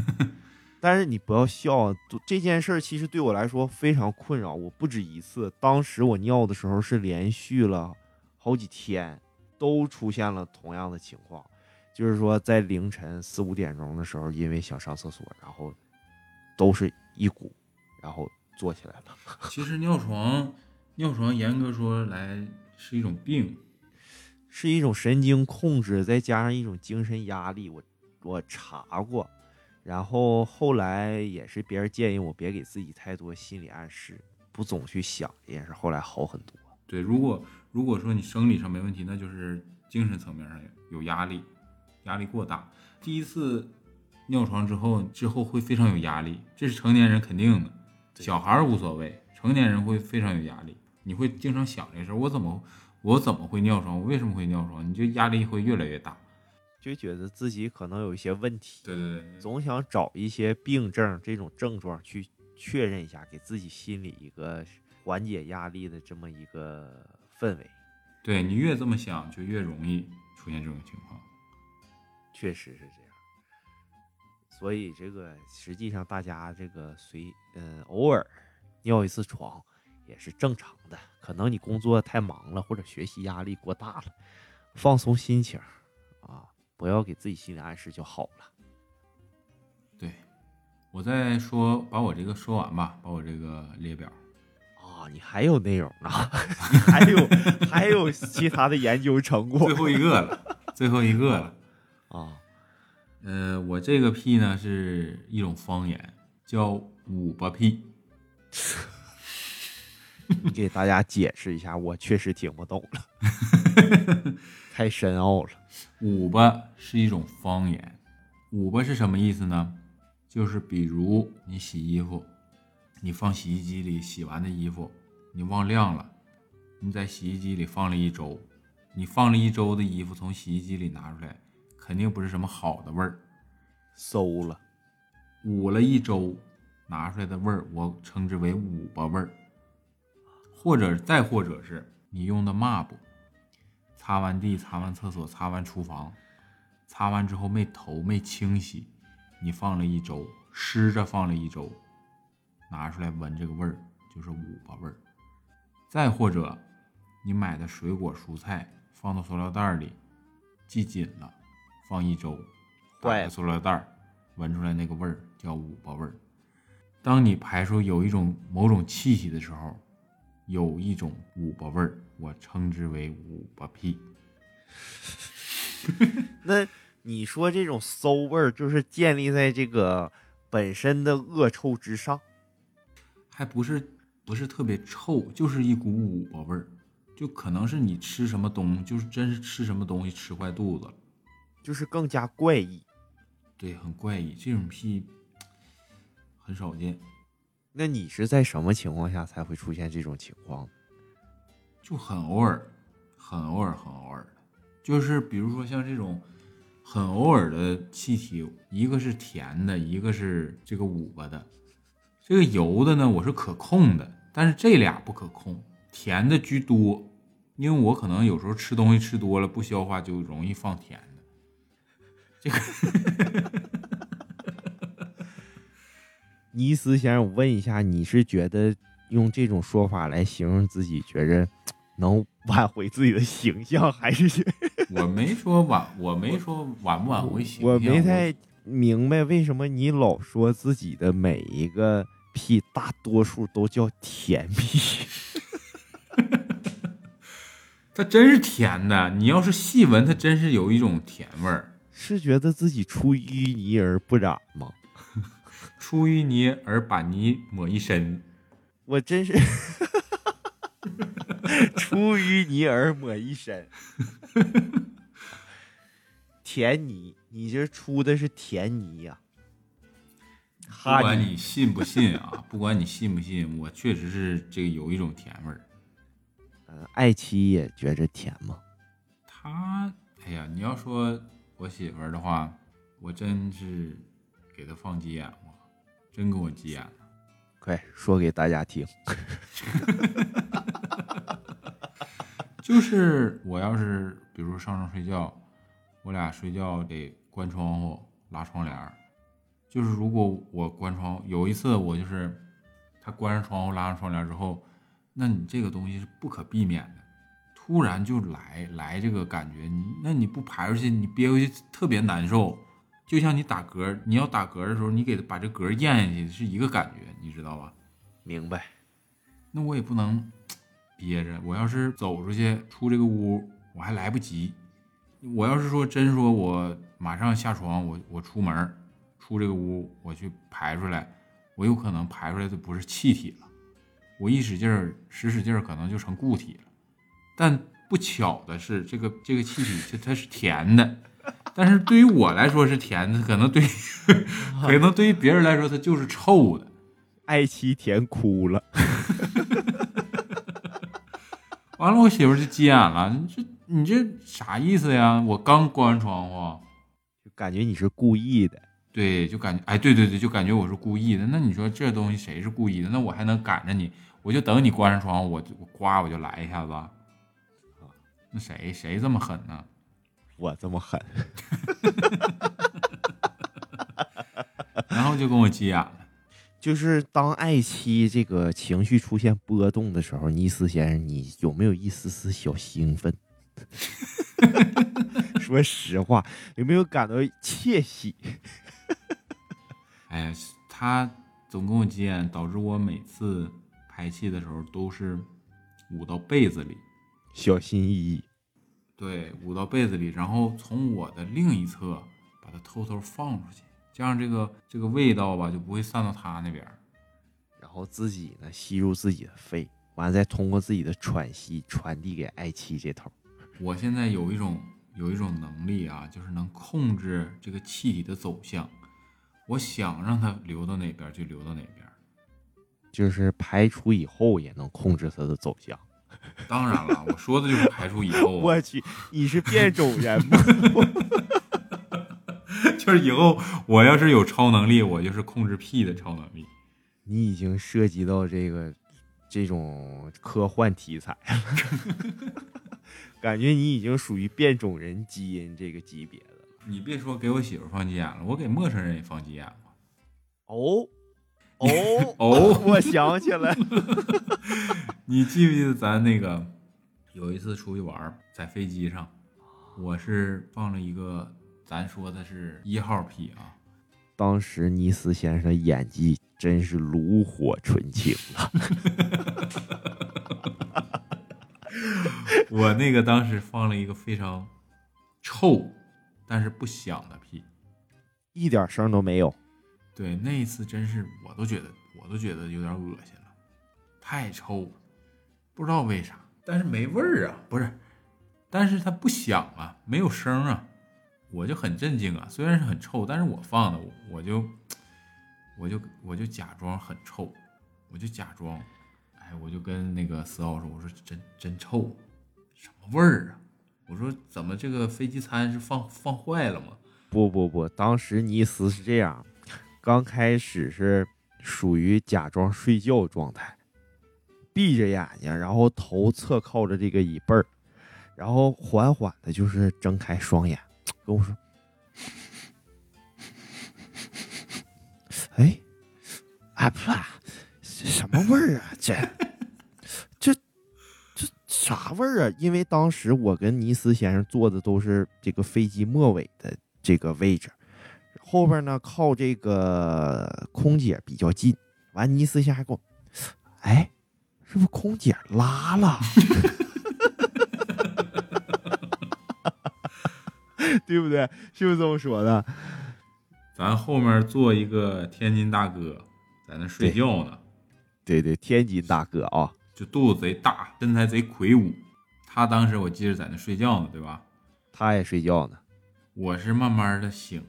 (laughs) ”但是你不要笑，这件事其实对我来说非常困扰。我不止一次，当时我尿的时候是连续了好几天，都出现了同样的情况，就是说在凌晨四五点钟的时候，因为想上厕所，然后都是。一股，然后坐起来了。其实尿床，尿床严格说来是一种病，是一种神经控制，再加上一种精神压力。我我查过，然后后来也是别人建议我别给自己太多心理暗示，不总去想这件事，后来好很多。对，如果如果说你生理上没问题，那就是精神层面上有压力，压力过大。第一次尿床之后，之后会非常有压力，这是成年人肯定的，小孩无所谓，成年人会非常有压力。你会经常想这事儿，我怎么我怎么会尿床？我为什么会尿床？你就压力会越来越大，就觉得自己可能有一些问题，对对对，总想找一些病症这种症状去确认一下，给自己心里一个。缓解压力的这么一个氛围，对你越这么想，就越容易出现这种情况。确实是这样，所以这个实际上大家这个随嗯偶尔尿一次床也是正常的。可能你工作太忙了，或者学习压力过大了，放松心情啊，不要给自己心理暗示就好了。对，我再说把我这个说完吧，把我这个列表。啊你还有内容呢？你还有还有其他的研究成果？(laughs) 最后一个了，最后一个了啊！呃，我这个屁呢是一种方言，叫五八屁。(laughs) 你给大家解释一下，我确实听不懂了，(laughs) 太深奥了。五吧是一种方言，五吧是什么意思呢？就是比如你洗衣服。你放洗衣机里洗完的衣服，你忘晾了，你在洗衣机里放了一周，你放了一周的衣服从洗衣机里拿出来，肯定不是什么好的味儿，馊了，捂了一周拿出来的味儿，我称之为捂吧味儿，或者再或者是你用的抹布，擦完地、擦完厕所、擦完厨房，擦完之后没头没清洗，你放了一周，湿着放了一周。拿出来闻这个味儿，就是五八味儿。再或者，你买的水果蔬菜放到塑料袋里，系紧了，放一周，打开塑料袋，闻出来那个味儿叫五八味儿。当你排出有一种某种气息的时候，有一种五八味儿，我称之为五八屁。(laughs) 那你说这种馊味儿，就是建立在这个本身的恶臭之上？还不是不是特别臭，就是一股五八味儿，就可能是你吃什么东西，就是真是吃什么东西吃坏肚子了，就是更加怪异。对，很怪异，这种屁很少见。那你是在什么情况下才会出现这种情况？就很偶尔，很偶尔，很偶尔，就是比如说像这种很偶尔的气体，一个是甜的，一个是这个五巴的。这个油的呢，我是可控的，但是这俩不可控，甜的居多，因为我可能有时候吃东西吃多了不消化，就容易放甜的。这个，尼斯先生，我问一下，你是觉得用这种说法来形容自己，觉着能挽回自己的形象，还是？我没说挽，我没说挽不挽回形象，我没太明白为什么你老说自己的每一个。屁大多数都叫甜屁，(laughs) 它真是甜的。你要是细闻，它真是有一种甜味儿。是觉得自己出淤泥而不染吗？(laughs) 出淤泥而把泥抹一身。我真是 (laughs) 出淤泥而抹一身。(laughs) 甜泥，你这出的是甜泥呀。不管你信不信啊，(laughs) 不管你信不信，我确实是这个有一种甜味儿。呃，爱妻也觉着甜吗？他，哎呀，你要说我媳妇儿的话，我真是给她放急眼了，真给我急眼了。快说给大家听。就是我要是比如上床睡觉，我俩睡觉得关窗户、拉窗帘儿。就是如果我关窗，有一次我就是，他关上窗户拉上窗帘之后，那你这个东西是不可避免的，突然就来来这个感觉，那你不排出去，你憋回去特别难受，就像你打嗝，你要打嗝的时候，你给把这嗝咽下去是一个感觉，你知道吧？明白。那我也不能憋着，我要是走出去出这个屋，我还来不及。我要是说真说我马上下床，我我出门出这个屋，我去排出来，我有可能排出来的不是气体了，我一使劲儿使使劲儿，可能就成固体了。但不巧的是，这个这个气体它它是甜的，但是对于我来说是甜的，可能对 (laughs) 可能对于别人来说它就是臭的。爱妻甜哭了，(laughs) 完了，我媳妇就急眼了，你这你这啥意思呀？我刚关完窗户，就感觉你是故意的。对，就感觉哎，对对对，就感觉我是故意的。那你说这东西谁是故意的？那我还能赶着你？我就等你关上窗户，我我呱我就来一下子。那谁谁这么狠呢？我这么狠，(laughs) 然后就跟我急眼了。就是当爱妻这个情绪出现波动的时候，尼斯先生，你有没有一丝丝小兴奋？(laughs) 说实话，有没有感到窃喜？(laughs) 哎呀，他总跟我急眼，导致我每次排气的时候都是捂到被子里，小心翼翼。对，捂到被子里，然后从我的另一侧把它偷偷放出去。这样这个这个味道吧就不会散到他那边，然后自己呢吸入自己的肺，完了再通过自己的喘息传递给爱妻这头。我现在有一种有一种能力啊，就是能控制这个气体的走向，我想让它流到哪边就流到哪边，就是排出以后也能控制它的走向。当然了，我说的就是排出以后。(laughs) 我去，你是变种人吗？(laughs) (laughs) 就是以后我要是有超能力，我就是控制屁的超能力。你已经涉及到这个这种科幻题材了，感觉你已经属于变种人基因这个级别的了。你别说给我媳妇放急眼了，我给陌生人也放急眼了。哦哦 (laughs) 哦，我想起来了，(laughs) 你记不记得咱那个有一次出去玩，在飞机上，我是放了一个。咱说的是一号屁啊！当时尼斯先生的演技真是炉火纯青啊！(laughs) 我那个当时放了一个非常臭，但是不响的屁，一点声都没有。对，那一次真是我都觉得，我都觉得有点恶心了，太臭，不知道为啥，但是没味儿啊，不是，但是它不响啊，没有声啊。我就很震惊啊！虽然是很臭，但是我放的，我就，我就，我就假装很臭，我就假装，哎，我就跟那个四号说：“我说真真臭，什么味儿啊？我说怎么这个飞机餐是放放坏了吗？”不不不，当时尼斯是这样，刚开始是属于假装睡觉状态，闭着眼睛，然后头侧靠着这个椅背儿，然后缓缓的就是睁开双眼。跟我说，哎，啊啪，什么味儿啊？这，这，这啥味儿啊？因为当时我跟尼斯先生坐的都是这个飞机末尾的这个位置，后边呢靠这个空姐比较近。完，尼斯先生还跟我，哎，是不是空姐拉了？(laughs) (laughs) 对不对？是不是这么说的？咱后面坐一个天津大哥在那睡觉呢。对对，天津大哥啊，就肚子贼大，身材贼魁梧。他当时我记着在那睡觉呢，对吧？他也睡觉呢。我是慢慢的醒，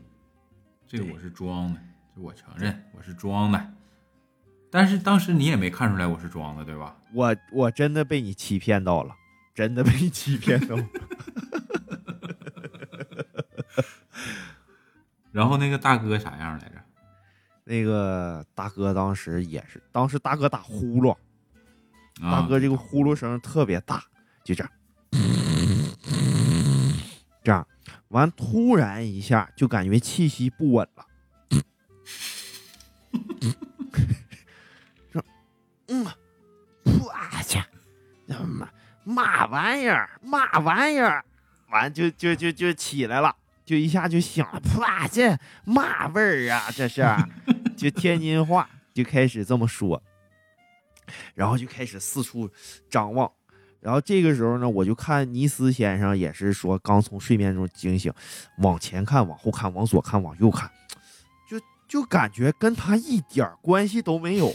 这个我是装的，这我承认我是装的。但是当时你也没看出来我是装的，对吧？我我真的被你欺骗到了，真的被你欺骗到了。(laughs) (laughs) 然后那个大哥啥样来着？那个大哥当时也是，当时大哥打呼噜，大哥这个呼噜声特别大，就这样，这样，完突然一下就感觉气息不稳了，说，嗯，啊去，妈嘛玩意儿，嘛玩意儿，完就就就就起来了。就一下就响了，啪！这嘛味儿啊？这是，(laughs) 就天津话就开始这么说，然后就开始四处张望，然后这个时候呢，我就看尼斯先生也是说刚从睡眠中惊醒，往前看，往后看，往左看，往右看，就就感觉跟他一点关系都没有。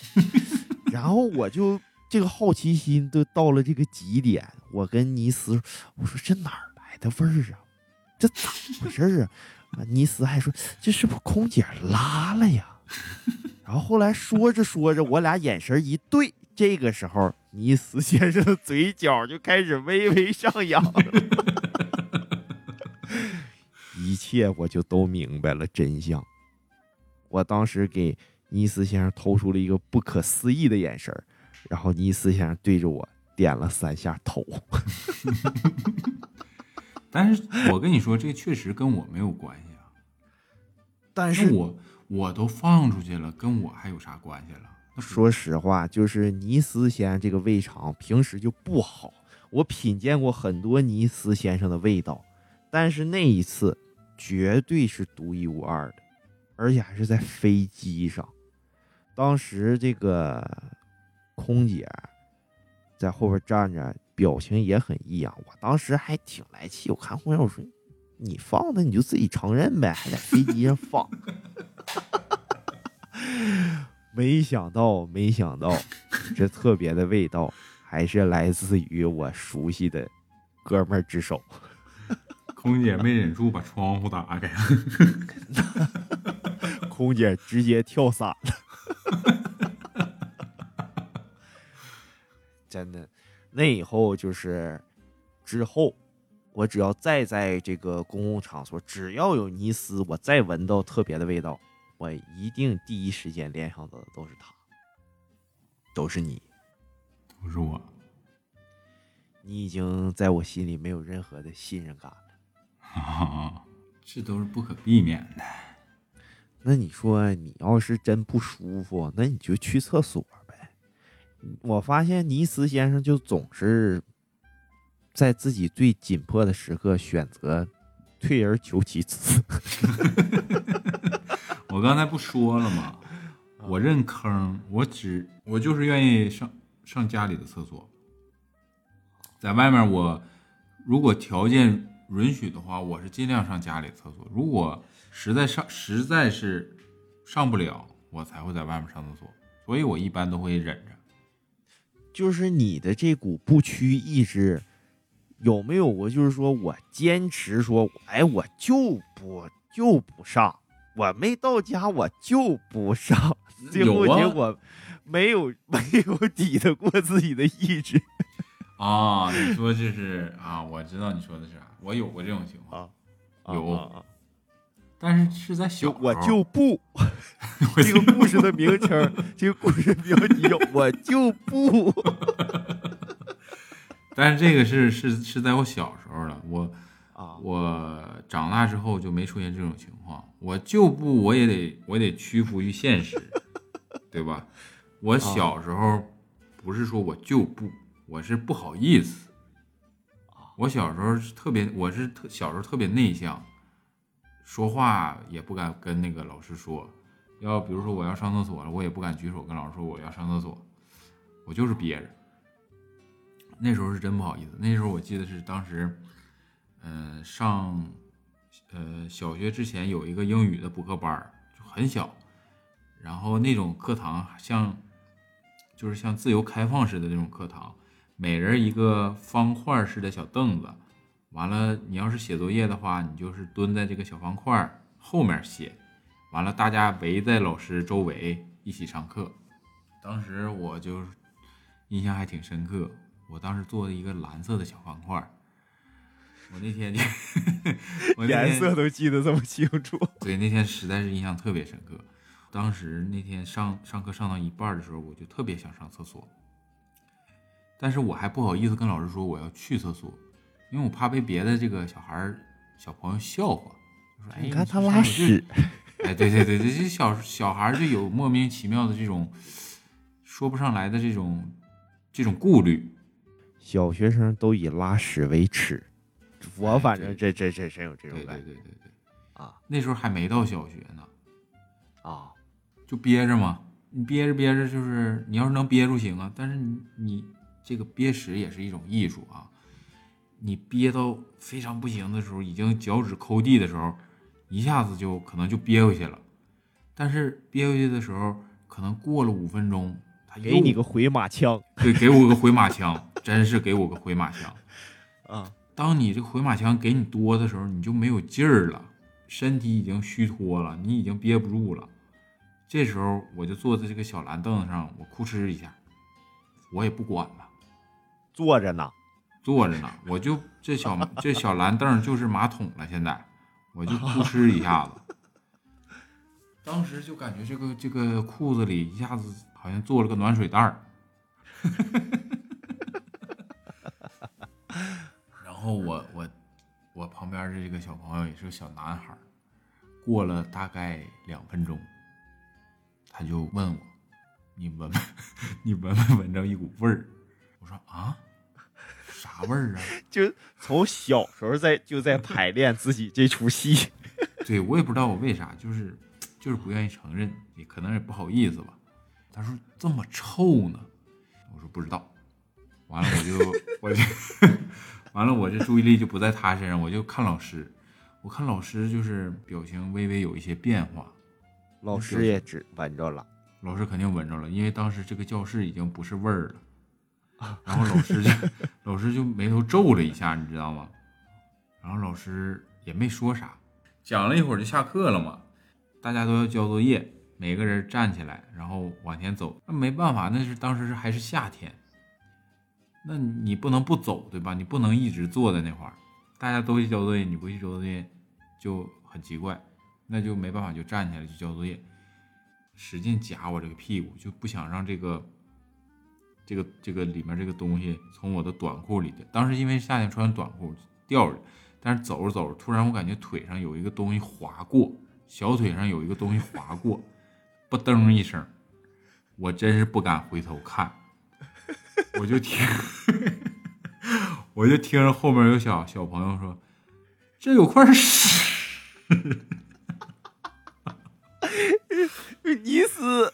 然后我就这个好奇心都到了这个极点，我跟尼斯我说这哪儿来的味儿啊？这咋回事啊？啊，尼斯还说这是不是空姐拉了呀？(laughs) 然后后来说着说着，我俩眼神一对，这个时候尼斯先生的嘴角就开始微微上扬，一切我就都明白了真相。我当时给尼斯先生投出了一个不可思议的眼神，然后尼斯先生对着我点了三下头。(laughs) 但是我跟你说，这确实跟我没有关系啊。但是我我都放出去了，跟我还有啥关系了？那说实话，就是尼斯先生这个胃肠平时就不好。我品鉴过很多尼斯先生的味道，但是那一次绝对是独一无二的，而且还是在飞机上。当时这个空姐在后边站着，表情也很异样。我当时还挺来气，我看空姐我说：“你放的你就自己承认呗，还在飞机上放。(laughs) ”没想到，没想到，这特别的味道还是来自于我熟悉的哥们儿之手。(laughs) 空姐没忍住把窗户打开，(laughs) 空姐直接跳伞了。真的，那以后就是之后，我只要再在这个公共场所，只要有尼斯，我再闻到特别的味道。我一定第一时间联想到的都是他，都是你，都是我。你已经在我心里没有任何的信任感了，这都是不可避免的。那你说，你要是真不舒服，那你就去厕所呗。我发现尼斯先生就总是在自己最紧迫的时刻选择退而求其次。(laughs) 我刚才不说了吗？我认坑，我只我就是愿意上上家里的厕所，在外面我如果条件允许的话，我是尽量上家里厕所。如果实在上实在是上不了，我才会在外面上厕所。所以我一般都会忍着。就是你的这股不屈意志，有没有过？就是说我坚持说，哎，我就不就不上。我没到家，我就不上。最后结果没有 (laughs) 没有抵得过自己的意志 (laughs) 啊！你说这是啊？我知道你说的是啥，我有过这种情况，有，但是是在小我就不 (laughs) 这个故事的名称，这个故事标题叫“ (laughs) 我就不”。(laughs) 但是这个是是是在我小时候了，我啊。我长大之后就没出现这种情况，我就不我也得我得屈服于现实，对吧？我小时候不是说我就不，我是不好意思。我小时候是特别，我是特小时候特别内向，说话也不敢跟那个老师说。要比如说我要上厕所了，我也不敢举手跟老师说我要上厕所，我就是憋着。那时候是真不好意思。那时候我记得是当时。嗯，上，呃，小学之前有一个英语的补课班就很小，然后那种课堂像，就是像自由开放式的那种课堂，每人一个方块式的小凳子，完了，你要是写作业的话，你就是蹲在这个小方块后面写，完了，大家围在老师周围一起上课。当时我就印象还挺深刻，我当时做了一个蓝色的小方块。我那天就，(laughs) 颜色都记得这么清楚。对，那天实在是印象特别深刻。当时那天上上课上到一半的时候，我就特别想上厕所，但是我还不好意思跟老师说我要去厕所，因为我怕被别的这个小孩儿、小朋友笑话。说：“哎，你看他拉屎。”哎，对对对对，这小小孩就有莫名其妙的这种说不上来的这种这种顾虑。小学生都以拉屎为耻。我反正这这这真有这种感觉，对对对对啊，那时候还没到小学呢，啊，就憋着嘛，你憋着憋着就是，你要是能憋住行啊，但是你你这个憋屎也是一种艺术啊。你憋到非常不行的时候，已经脚趾抠地的时候，一下子就可能就憋回去了。但是憋回去的时候，可能过了五分钟，他又给你个回马枪对，给我个回马枪，(laughs) 真是给我个回马枪。(laughs) 啊！当你这个回马枪给你多的时候，你就没有劲儿了，身体已经虚脱了，你已经憋不住了。这时候我就坐在这个小蓝凳子上，我哭哧一下，我也不管了，坐着呢，坐着呢，我就这小这小蓝凳就是马桶了，现在我就 (laughs) 扑哧一下子，当时就感觉这个这个裤子里一下子好像做了个暖水袋儿，然后我我我旁边的这个小朋友也是个小男孩儿，过了大概两分钟，他就问我：“你闻闻，(laughs) 你闻没闻着一股味儿？”我说：“啊，啥味儿啊？” (laughs) 就从小时候在就在排练自己这出戏。(laughs) 对我也不知道我为啥，就是就是不愿意承认，也可能也不好意思吧。他说这么臭呢，我说不知道。完了我就 (laughs) 我就完了，我这注意力就不在他身上，我就看老师。我看老师就是表情微微有一些变化，老师也只闻着了，老师肯定闻着了，因为当时这个教室已经不是味儿了。然后老师就老师就眉头皱了一下，你知道吗？然后老师也没说啥，讲了一会儿就下课了嘛，大家都要交作业，每个人站起来，然后往前走。那没办法，那是当时是还是夏天，那你不能不走对吧？你不能一直坐在那块儿，大家都去交作业，你不去交作业就很奇怪，那就没办法，就站起来去交作业，使劲夹我这个屁股，就不想让这个。这个这个里面这个东西从我的短裤里掉，当时因为夏天穿短裤掉着，但是走着走着，突然我感觉腿上有一个东西划过，小腿上有一个东西划过，不噔一声，我真是不敢回头看，我就听，(laughs) 我就听着后面有小小朋友说，这有块屎，(laughs) 你死。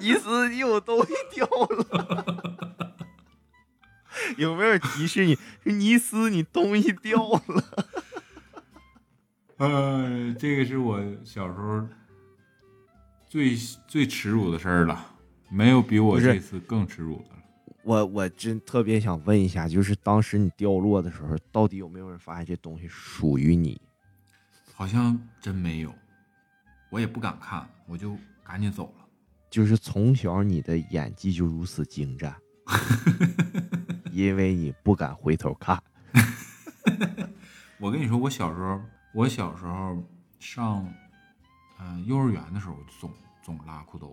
你死！你有东西掉了，有没有提示你？尼斯！你东西掉了。(laughs) 呃，这个是我小时候最最耻辱的事儿了，没有比我这次更耻辱的了。我我真特别想问一下，就是当时你掉落的时候，到底有没有人发现这东西属于你？好像真没有，我也不敢看，我就赶紧走了。就是从小你的演技就如此精湛，(laughs) 因为你不敢回头看。(laughs) 我跟你说，我小时候，我小时候上，嗯，幼儿园的时候总总拉裤兜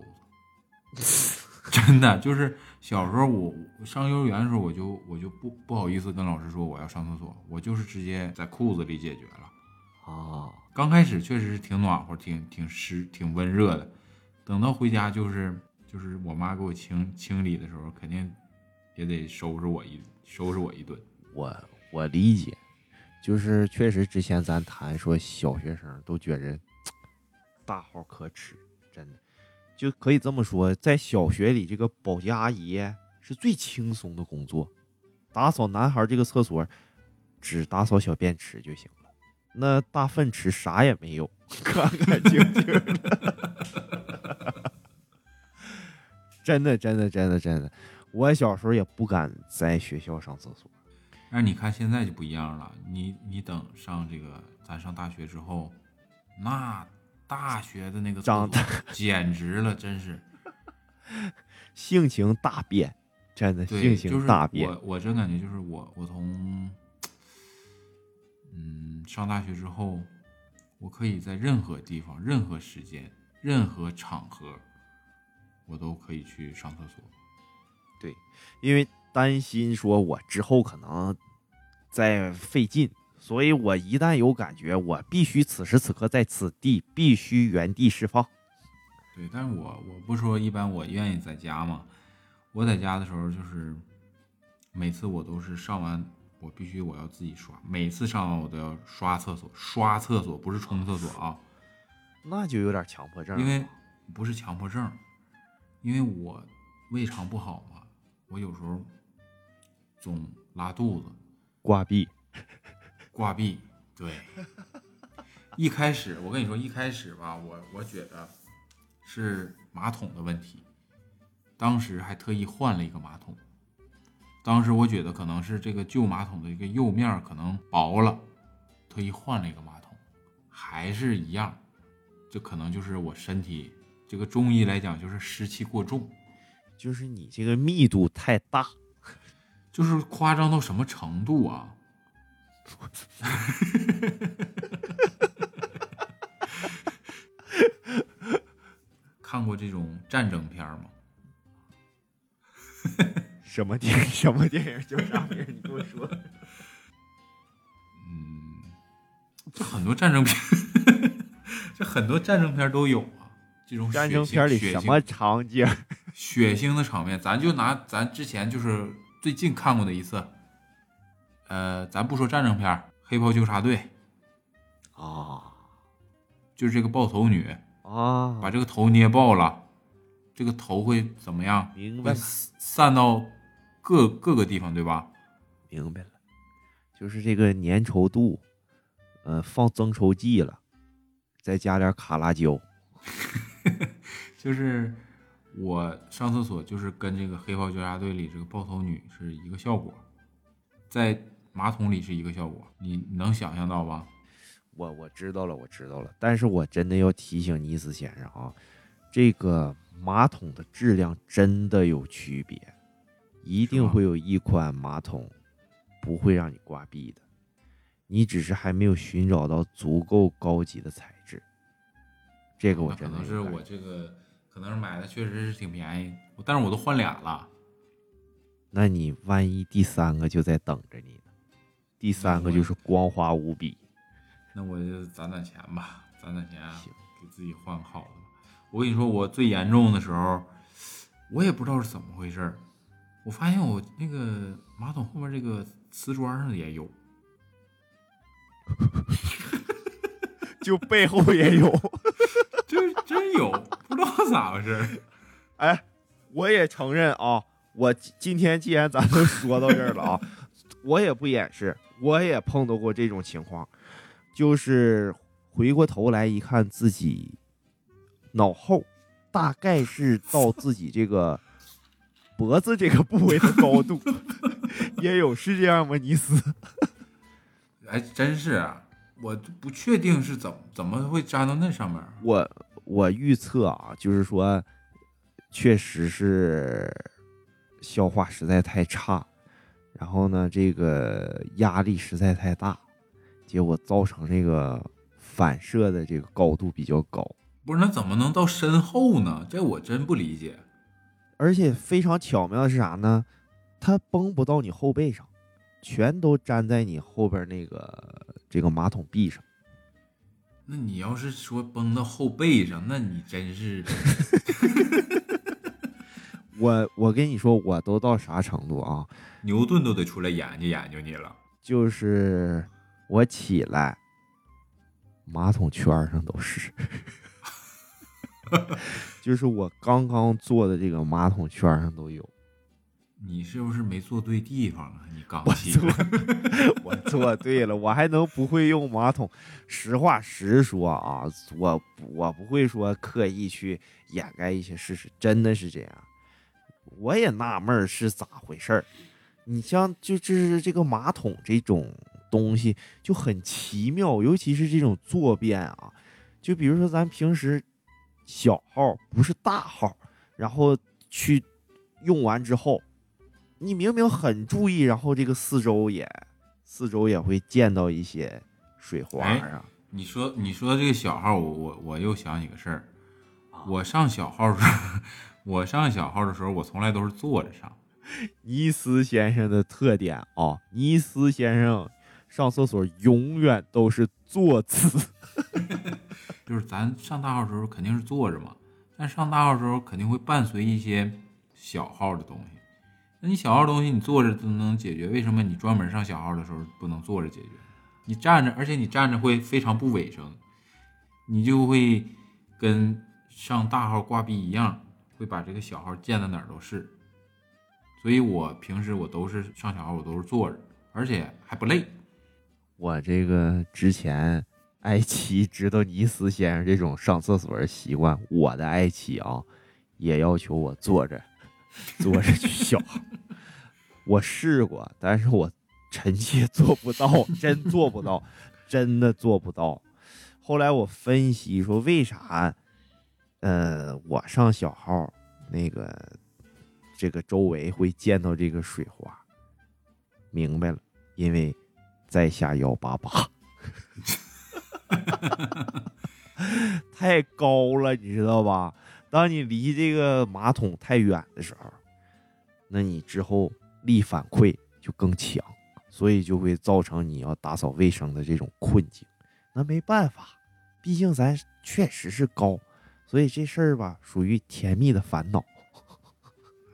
子，(laughs) 真的就是小时候我上幼儿园的时候，我就我就不不好意思跟老师说我要上厕所，我就是直接在裤子里解决了。啊，刚开始确实是挺暖和，挺挺湿，挺温热的。等到回家就是就是我妈给我清清理的时候，肯定也得收拾我一收拾我一顿。我我理解，就是确实之前咱谈说小学生都觉着大号可耻，真的就可以这么说，在小学里这个保洁阿姨是最轻松的工作，打扫男孩这个厕所只打扫小便池就行了，那大粪池啥也没有，干干净净的。(laughs) 真的，真的，真的，真的，我小时候也不敢在学校上厕所。但是你看现在就不一样了，你你等上这个咱上大学之后，那大学的那个长得简直了，真是 (laughs) 性情大变，真的性情大变。我我真感觉就是我我从嗯上大学之后，我可以在任何地方、任何时间、任何场合。我都可以去上厕所，对，因为担心说我之后可能再费劲，所以我一旦有感觉，我必须此时此刻在此地必须原地释放。对，但是我我不说，一般我愿意在家嘛。我在家的时候，就是每次我都是上完，我必须我要自己刷，每次上完我都要刷厕所，刷厕所不是冲厕所啊，那就有点强迫症，因为不是强迫症。因为我胃肠不好嘛，我有时候总拉肚子、挂壁，挂壁。对，一开始我跟你说，一开始吧，我我觉得是马桶的问题，当时还特意换了一个马桶。当时我觉得可能是这个旧马桶的一个釉面可能薄了，特意换了一个马桶，还是一样，这可能就是我身体这个中医来讲就是湿气过重，就是你这个密度太大，(laughs) 就是夸张到什么程度啊？(laughs) 看过这种战争片吗？(laughs) 什么电影？什么电影？叫啥名？你跟我说。嗯，这很多战争片，这很多战争片都有啊。这种战争片里什么场景？(laughs) 血腥的场面，咱就拿咱之前就是最近看过的一次。呃，咱不说战争片，《黑袍纠察队》啊，就是这个爆头女啊，把这个头捏爆了，这个头会怎么样？明白了，散到各各个地方，对吧？明白了，就是这个粘稠度，呃，放增稠剂了，再加点卡拉胶，(laughs) 就是我上厕所就是跟这个《黑袍纠察队》里这个爆头女是一个效果，在。马桶里是一个效果，你能想象到吧？我我知道了，我知道了。但是我真的要提醒尼斯先生啊，这个马桶的质量真的有区别，一定会有一款马桶不会让你挂壁的，你只是还没有寻找到足够高级的材质。这个我真的可能是我这个可能是买的确实是挺便宜，但是我都换俩了。那你万一第三个就在等着你呢？第三个就是光滑无比，那我就攒攒钱吧，攒攒钱，给自己换个好的。我跟你说，我最严重的时候，我也不知道是怎么回事我发现我那个马桶后面这个瓷砖上也有 (laughs) (laughs) 就背后也有，这真有，不知道咋回事 (laughs) 哎，我也承认啊，我今天既然咱都说到这儿了啊。我也不掩饰，我也碰到过这种情况，就是回过头来一看自己脑后，大概是到自己这个脖子这个部位的高度，(laughs) 也有是这样吗？尼斯？哎，真是啊，我不确定是怎怎么会粘到那上面。我我预测啊，就是说，确实是消化实在太差。然后呢，这个压力实在太大，结果造成这个反射的这个高度比较高。不是，那怎么能到身后呢？这我真不理解。而且非常巧妙的是啥呢？它崩不到你后背上，全都粘在你后边那个这个马桶壁上。那你要是说崩到后背上，那你真是。(laughs) 我我跟你说，我都到啥程度啊？牛顿都得出来研究研究你了。就是我起来，马桶圈上都是。(laughs) 就是我刚刚坐的这个马桶圈上都有。你是不是没坐对地方啊？你刚起来，(laughs) 我坐对了，我还能不会用马桶？实话实说啊，我我不会说刻意去掩盖一些事实，真的是这样。我也纳闷是咋回事儿，你像就就是这个马桶这种东西就很奇妙，尤其是这种坐便啊，就比如说咱平时小号不是大号，然后去用完之后，你明明很注意，然后这个四周也四周也会溅到一些水花啊。你说你说这个小号，我我我又想起个事儿，我上小号时候。(laughs) 我上小号的时候，我从来都是坐着上。尼斯先生的特点啊，尼斯先生上厕所永远都是坐姿。(laughs) 就是咱上大号的时候肯定是坐着嘛，但上大号的时候肯定会伴随一些小号的东西。那你小号东西你坐着都能解决，为什么你专门上小号的时候不能坐着解决？你站着，而且你站着会非常不卫生，你就会跟上大号挂壁一样。会把这个小号溅到哪儿都是，所以我平时我都是上小号，我都是坐着，而且还不累。我这个之前爱奇知道尼斯先生这种上厕所的习惯，我的爱奇啊，也要求我坐着，坐着去小号。(laughs) 我试过，但是我臣妾做不到，(laughs) 真做不到，真的做不到。后来我分析说，为啥？呃，我上小号那个这个周围会见到这个水花，明白了，因为在下幺八八，(laughs) 太高了，你知道吧？当你离这个马桶太远的时候，那你之后力反馈就更强，所以就会造成你要打扫卫生的这种困境。那没办法，毕竟咱确实是高，所以这事儿吧属于甜蜜的烦恼。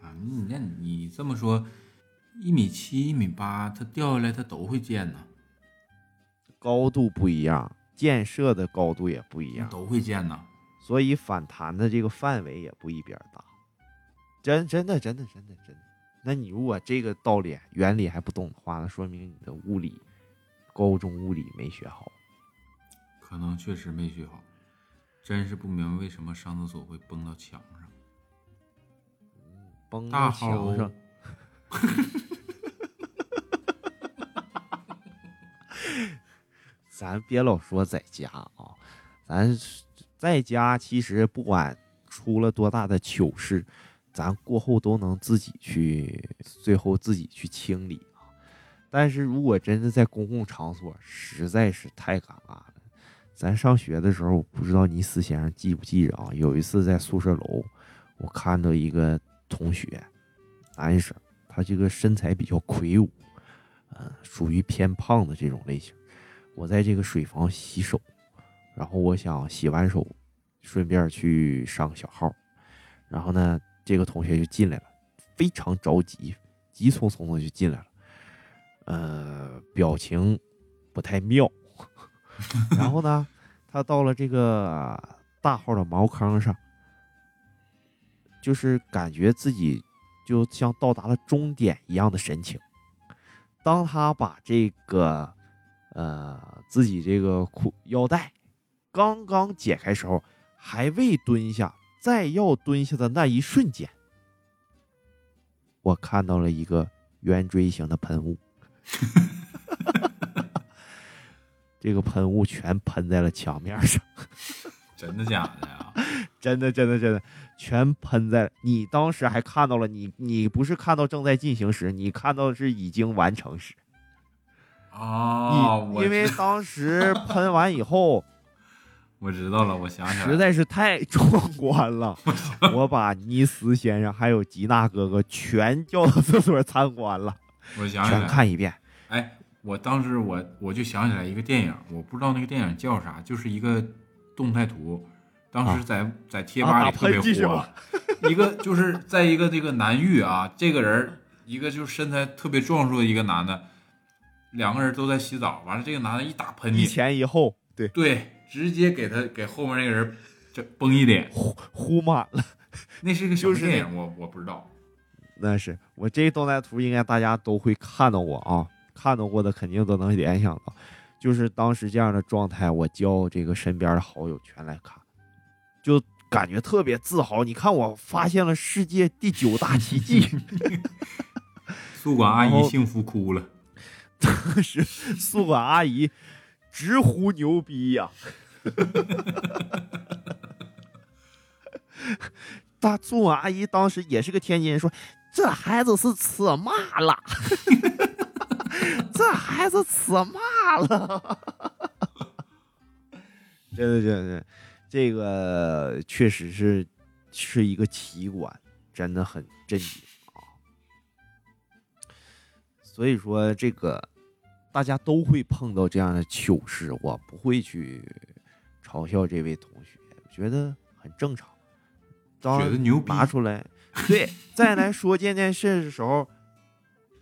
啊，你那你这么说，一米七、一米八，它掉下来它都会溅呢，高度不一样，建设的高度也不一样，都会溅呢。所以反弹的这个范围也不一边大。真真的真的真的真的，那你如果这个道理原理还不懂的话，那说明你的物理高中物理没学好。可能确实没学好，真是不明白为什么上厕所会崩到墙上。崩到墙上，(laughs) 咱别老说在家啊，咱在家其实不管出了多大的糗事，咱过后都能自己去，最后自己去清理啊。但是如果真的在公共场所，实在是太尴尬了。咱上学的时候，我不知道尼斯先生记不记着啊？有一次在宿舍楼，我看到一个同学，男生，他这个身材比较魁梧，嗯、属于偏胖的这种类型。我在这个水房洗手，然后我想洗完手，顺便去上个小号。然后呢，这个同学就进来了，非常着急，急匆匆的就进来了，呃，表情不太妙。(laughs) 然后呢，他到了这个大号的茅坑上，就是感觉自己就像到达了终点一样的神情。当他把这个呃自己这个裤腰带刚刚解开时候，还未蹲下，再要蹲下的那一瞬间，我看到了一个圆锥形的喷雾。(laughs) 这个喷雾全喷在了墙面上，真的假的呀？(laughs) 真的，真的，真的，全喷在你当时还看到了你，你不是看到正在进行时，你看到的是已经完成时。啊，因为当时喷完以后，我知道了，我想起来实，在是太 (laughs) 壮观了，我把尼斯先生还有吉娜哥哥全叫到厕所参观了，(laughs) 我想起来了。看一遍。哎，我当时我我就想起来一个电影，我不知道那个电影叫啥，就是一个动态图，当时在、在贴吧啊里特别火吧。一个就是在一个这个南域啊，这个人一个就是身材特别壮硕的一个男的，两个人都在洗澡，完了这个男的一打喷嚏一，前一后，对，对，直接给他给后面那个人这崩一脸。呼呼满了。那是一个什么就是那电影？我我不知道。那是我这动态图，应该大家都会看到过啊，看到过的肯定都能联想到，就是当时这样的状态，我叫这个身边的好友全来看，就感觉特别自豪。你看，我发现了世界第九大奇迹，(laughs) 宿管阿姨幸福哭了。当时宿管阿姨直呼牛逼呀、(laughs) 大宿管阿姨当时也是个天津人，说这孩子是吃嘛了，(laughs) 这孩子吃嘛了，(laughs) 真的真的，这个确实是是一个奇观，真的很震惊啊。所以说，这个大家都会碰到这样的糗事，我不会去嘲笑这位同学，觉得很正常。当觉得牛逼拿出来，(laughs) 对，再来说这件事的时候，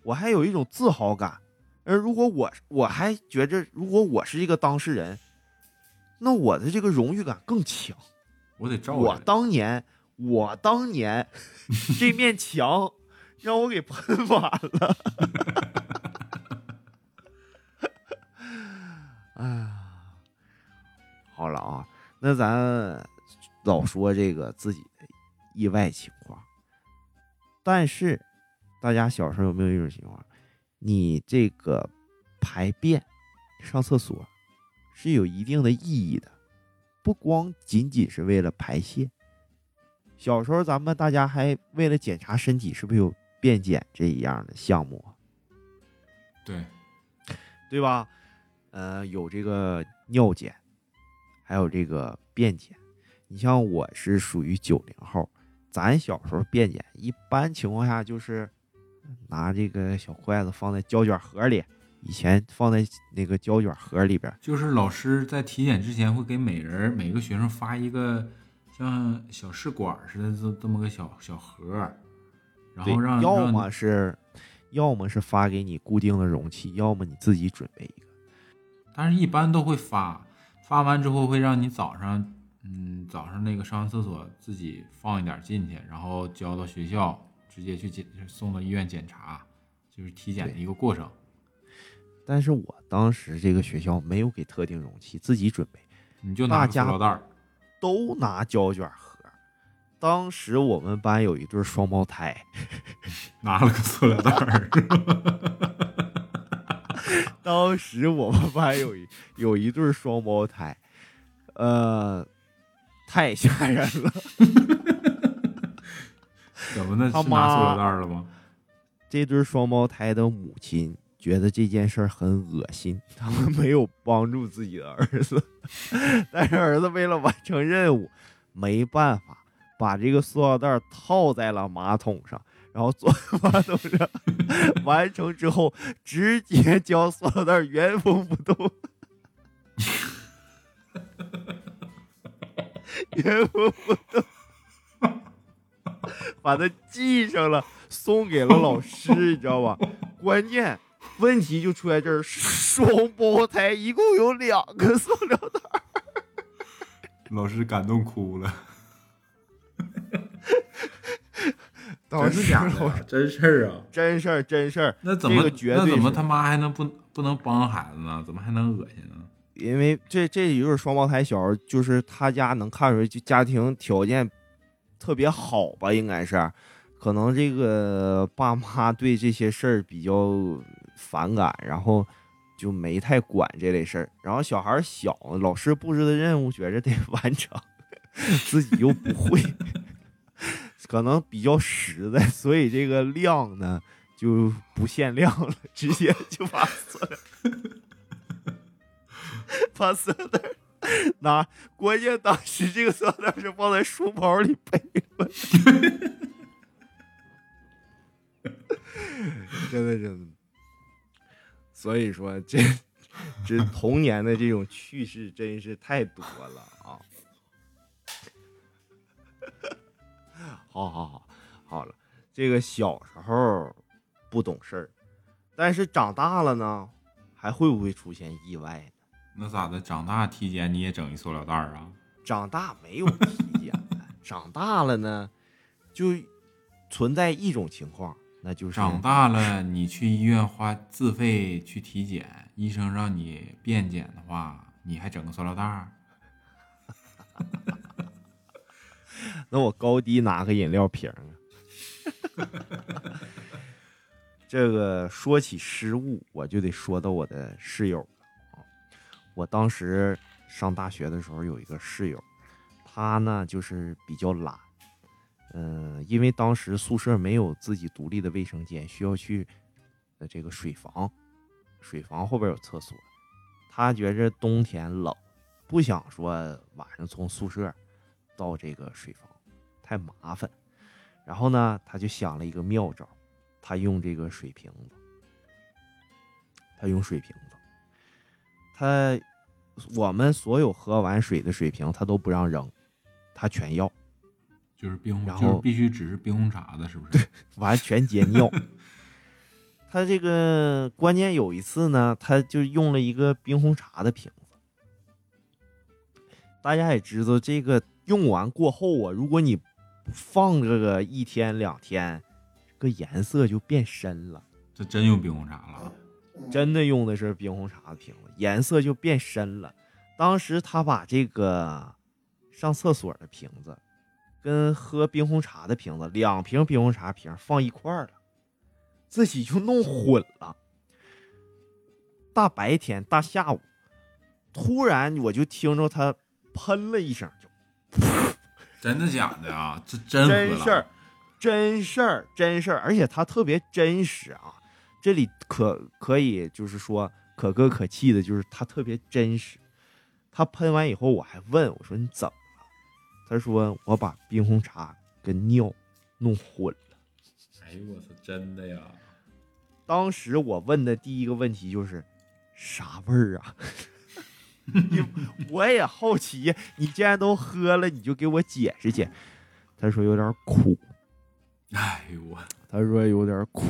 我还有一种自豪感。而如果我我还觉着，如果我是一个当事人，那我的这个荣誉感更强。我得照我。当年，我当年这面墙让我给喷完了。好了啊，那咱老说这个自己的意外情况，但是大家小时候有没有一种情况？你这个排便、上厕所是有一定的意义的，不光仅仅是为了排泄。小时候咱们大家还为了检查身体是不是有便检这一样的项目，对，对吧？呃，有这个尿检，还有这个便检。你像我是属于九零后，咱小时候便检一般情况下就是拿这个小筷子放在胶卷盒里，以前放在那个胶卷盒里边。就是老师在体检之前会给每人每个学生发一个像小试管似的这这么个小小盒，然后让要么是，要么是发给你固定的容器，要么你自己准备一个。但是一般都会发，发完之后会让你早上，嗯，早上那个上完厕所自己放一点进去，然后交到学校，直接去检送到医院检查，就是体检的一个过程。但是我当时这个学校没有给特定容器，自己准备，你就拿个塑料袋儿，都拿胶卷盒。当时我们班有一对双胞胎，拿了个塑料袋儿，(laughs) 当时我们班有一有一对双胞胎，呃，太吓人了。(laughs) 怎么的？他妈塑料袋了吗？这对双胞胎的母亲觉得这件事儿很恶心，(laughs) 他们没有帮助自己的儿子，(laughs) 但是儿子为了完成任务，没办法把这个塑料袋套在了马桶上，然后坐在马桶上完成之后，直接将塑料袋原封不动。(laughs) 原封不动，(laughs) 把它系上了，送给了老师，(laughs) 你知道吧？关键问题就出在这儿，双胞胎一共有两个塑料袋，老师感动哭了，当真是时假的？(laughs) 真事儿啊？真事儿，真事儿。那怎么、这个绝对那怎么他妈还能不不能帮孩子呢？怎么还能恶心呢？因为这这也就是双胞胎小孩，就是他家能看出来，就家庭条件特别好吧，应该是，可能这个爸妈对这些事儿比较反感，然后就没太管这类事儿。然后小孩小，老师布置的任务觉着得 (laughs) 完成，自己又不会，可能比较实在，(laughs) 所以这个量呢就不限量了，直接 (laughs) 就把塑料。把塑料袋拿，关键当时这个塑料袋是放在书包里背了，(laughs) 真的真的。所以说，这这童年的这种趣事真是太多了啊！好好好，好了，这个小时候不懂事儿，但是长大了呢，还会不会出现意外呢？那咋的？长大体检你也整一塑料袋儿啊？长大没有体检了，(laughs) 长大了呢，就存在一种情况，那就是长大了，你去医院花自费去体检，医生让你便检的话，你还整个塑料袋儿？(laughs) (laughs) 那我高低拿个饮料瓶啊。(laughs) 这个说起失误，我就得说到我的室友了啊。我当时上大学的时候有一个室友，他呢就是比较懒，嗯、因为当时宿舍没有自己独立的卫生间，需要去呃这个水房，水房后边有厕所。他觉着冬天冷，不想说晚上从宿舍到这个水房太麻烦，然后呢，他就想了一个妙招，他用这个水瓶子，他用水瓶子，他我们所有喝完水的水瓶他都不让扔，他全要，就是冰红，然后就是必须只是冰红茶的，是不是？对 (laughs) 完全接尿。(laughs) 他这个关键有一次呢，他就用了一个冰红茶的瓶子。大家也知道，这个用完过后啊，如果你放这个一天两天，这个颜色就变深了。这真用冰红茶了，真的用的是冰红茶的瓶子，颜色就变深了。当时他把这个上厕所的瓶子跟喝冰红茶的瓶子，两瓶冰红茶瓶放一块儿了，自己就弄混了。大白天大下午，突然我就听着他喷了一声，就真的假的啊？这真真事儿，，真事儿，真事儿，而且他特别真实啊。这里可可以就是说可歌可泣的，就是他特别真实。他喷完以后，我还问我说你怎么了？他说我把冰红茶跟尿弄混了。哎呦我操，真的呀！当时我问的第一个问题就是啥味儿啊？你 (laughs) 我也好奇，你既然都喝了，你就给我解释解释。他说有点苦，哎呦我，他说有点苦。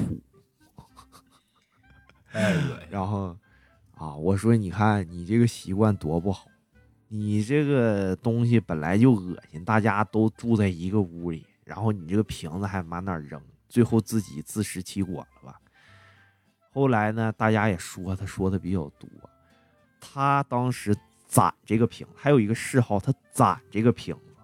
太恶心。(laughs) 然后啊，我说你看你这个习惯多不好，你这个东西本来就恶心，大家都住在一个屋里，然后你这个瓶子还满哪扔，最后自己自食其果了吧？后来呢，大家也说他说的比较多，他当时攒这个瓶，还有一个嗜好，他攒这个瓶子，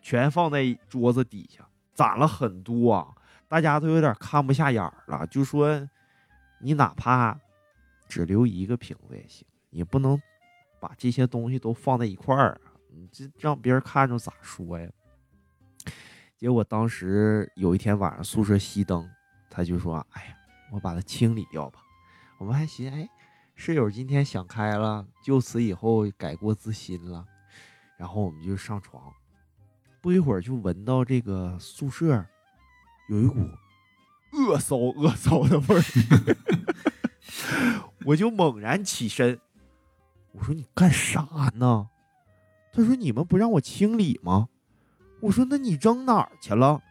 全放在桌子底下，攒了很多啊，大家都有点看不下眼了，就说你哪怕只留一个瓶子也行，你不能把这些东西都放在一块儿啊，你这让别人看着咋说呀？结果当时有一天晚上宿舍熄灯，他就说：“哎呀，我把它清理掉吧。”我们还寻思，哎，室友今天想开了，就此以后改过自新了。然后我们就上床，不一会儿就闻到这个宿舍有一股恶骚恶骚的味儿，(laughs) 我就猛然起身，我说你干啥呢？他说你们不让我清理吗？我说那你扔哪儿去了？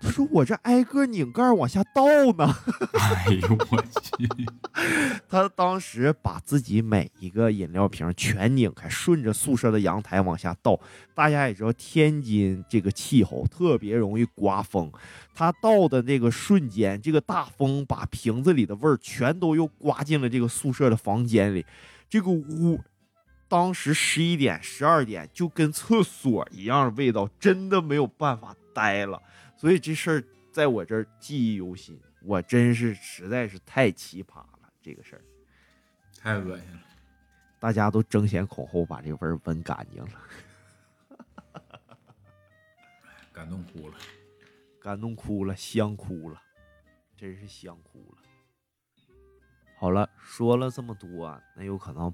他说我这挨个拧盖往下倒呢。哎呦我去！(laughs) 他当时把自己每一个饮料瓶全拧开，顺着宿舍的阳台往下倒。大家也知道，天津这个气候特别容易刮风，他倒的那个瞬间，这个大风把瓶子里的味儿全都又刮进了这个宿舍的房间里。这个屋当时十一点、十二点就跟厕所一样的味道，真的没有办法待了。所以这事儿在我这儿记忆犹新，我真是实在是太奇葩了，这个事儿，太恶心了。大家都争先恐后把这味儿闻干净了，(laughs) 感动哭了。感动哭了，香哭了，真是香哭了。好了，说了这么多，那有可能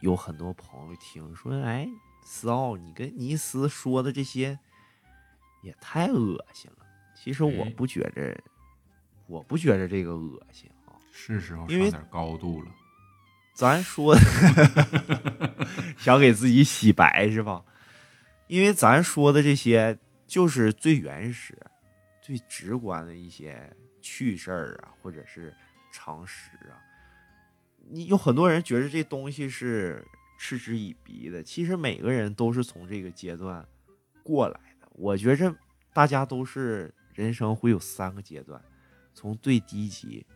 有很多朋友听说，哎，思奥，你跟尼斯说的这些也太恶心了。其实我哎不觉着，我不觉着这个恶心啊。是时候上点高度了。咱说 (laughs) 想给自己洗白是吧？因为咱说的这些就是最原始、最直观的一些趣事儿啊，或者是常识啊。你有很多人觉得这东西是嗤之以鼻的，其实每个人都是从这个阶段过来的。我觉着大家都是人生会有三个阶段，从最低级，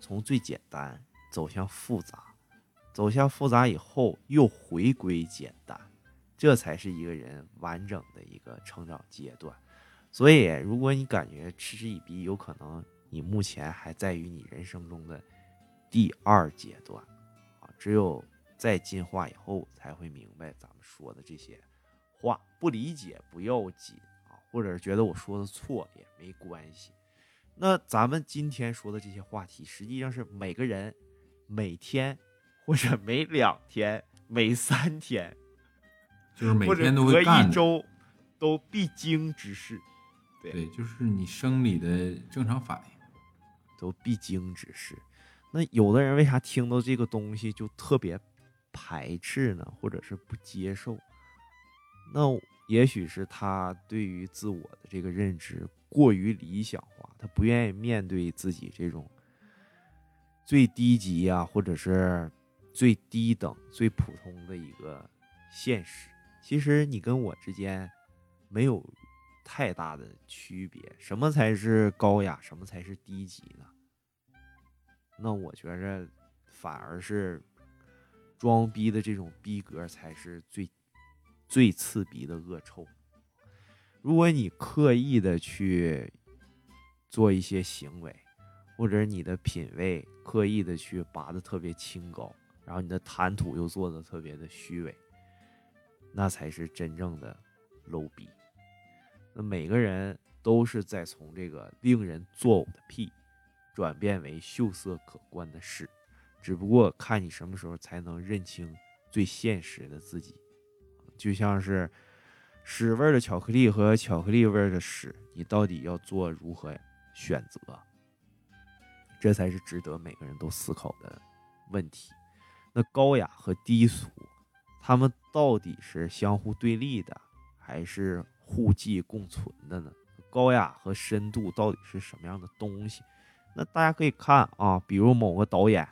从最简单走向复杂，走向复杂以后又回归简单，这才是一个人完整的一个成长阶段。所以，如果你感觉嗤之以鼻，有可能你目前还在于你人生中的第二阶段啊。只有在进化以后，才会明白咱们说的这些话。不理解不要紧啊，或者是觉得我说的错也没关系。那咱们今天说的这些话题，实际上是每个人每天或者每两天、每三天，(laughs) 就是每天都隔会干的。一周都必经之事，对，就是你生理的正常反应。都必经之事。那有的人为啥听到这个东西就特别排斥呢，或者是不接受？那也许是他对于自我的这个认知过于理想化，他不愿意面对自己这种最低级啊，或者是最低等、最普通的一个现实。其实你跟我之间没有太大的区别。什么才是高雅，什么才是低级呢？那我觉着反而是装逼的这种逼格才是最最刺鼻的恶臭。如果你刻意的去做一些行为，或者你的品味刻意的去拔的特别清高，然后你的谈吐又做的特别的虚伪，那才是真正的 low 逼。那每个人都是在从这个令人作呕的屁，转变为秀色可观的事，只不过看你什么时候才能认清最现实的自己。就像是屎味的巧克力和巧克力味的屎，你到底要做如何选择？这才是值得每个人都思考的问题。那高雅和低俗，他们到底是相互对立的，还是互济共存的呢？高雅和深度到底是什么样的东西？那大家可以看啊，比如某个导演，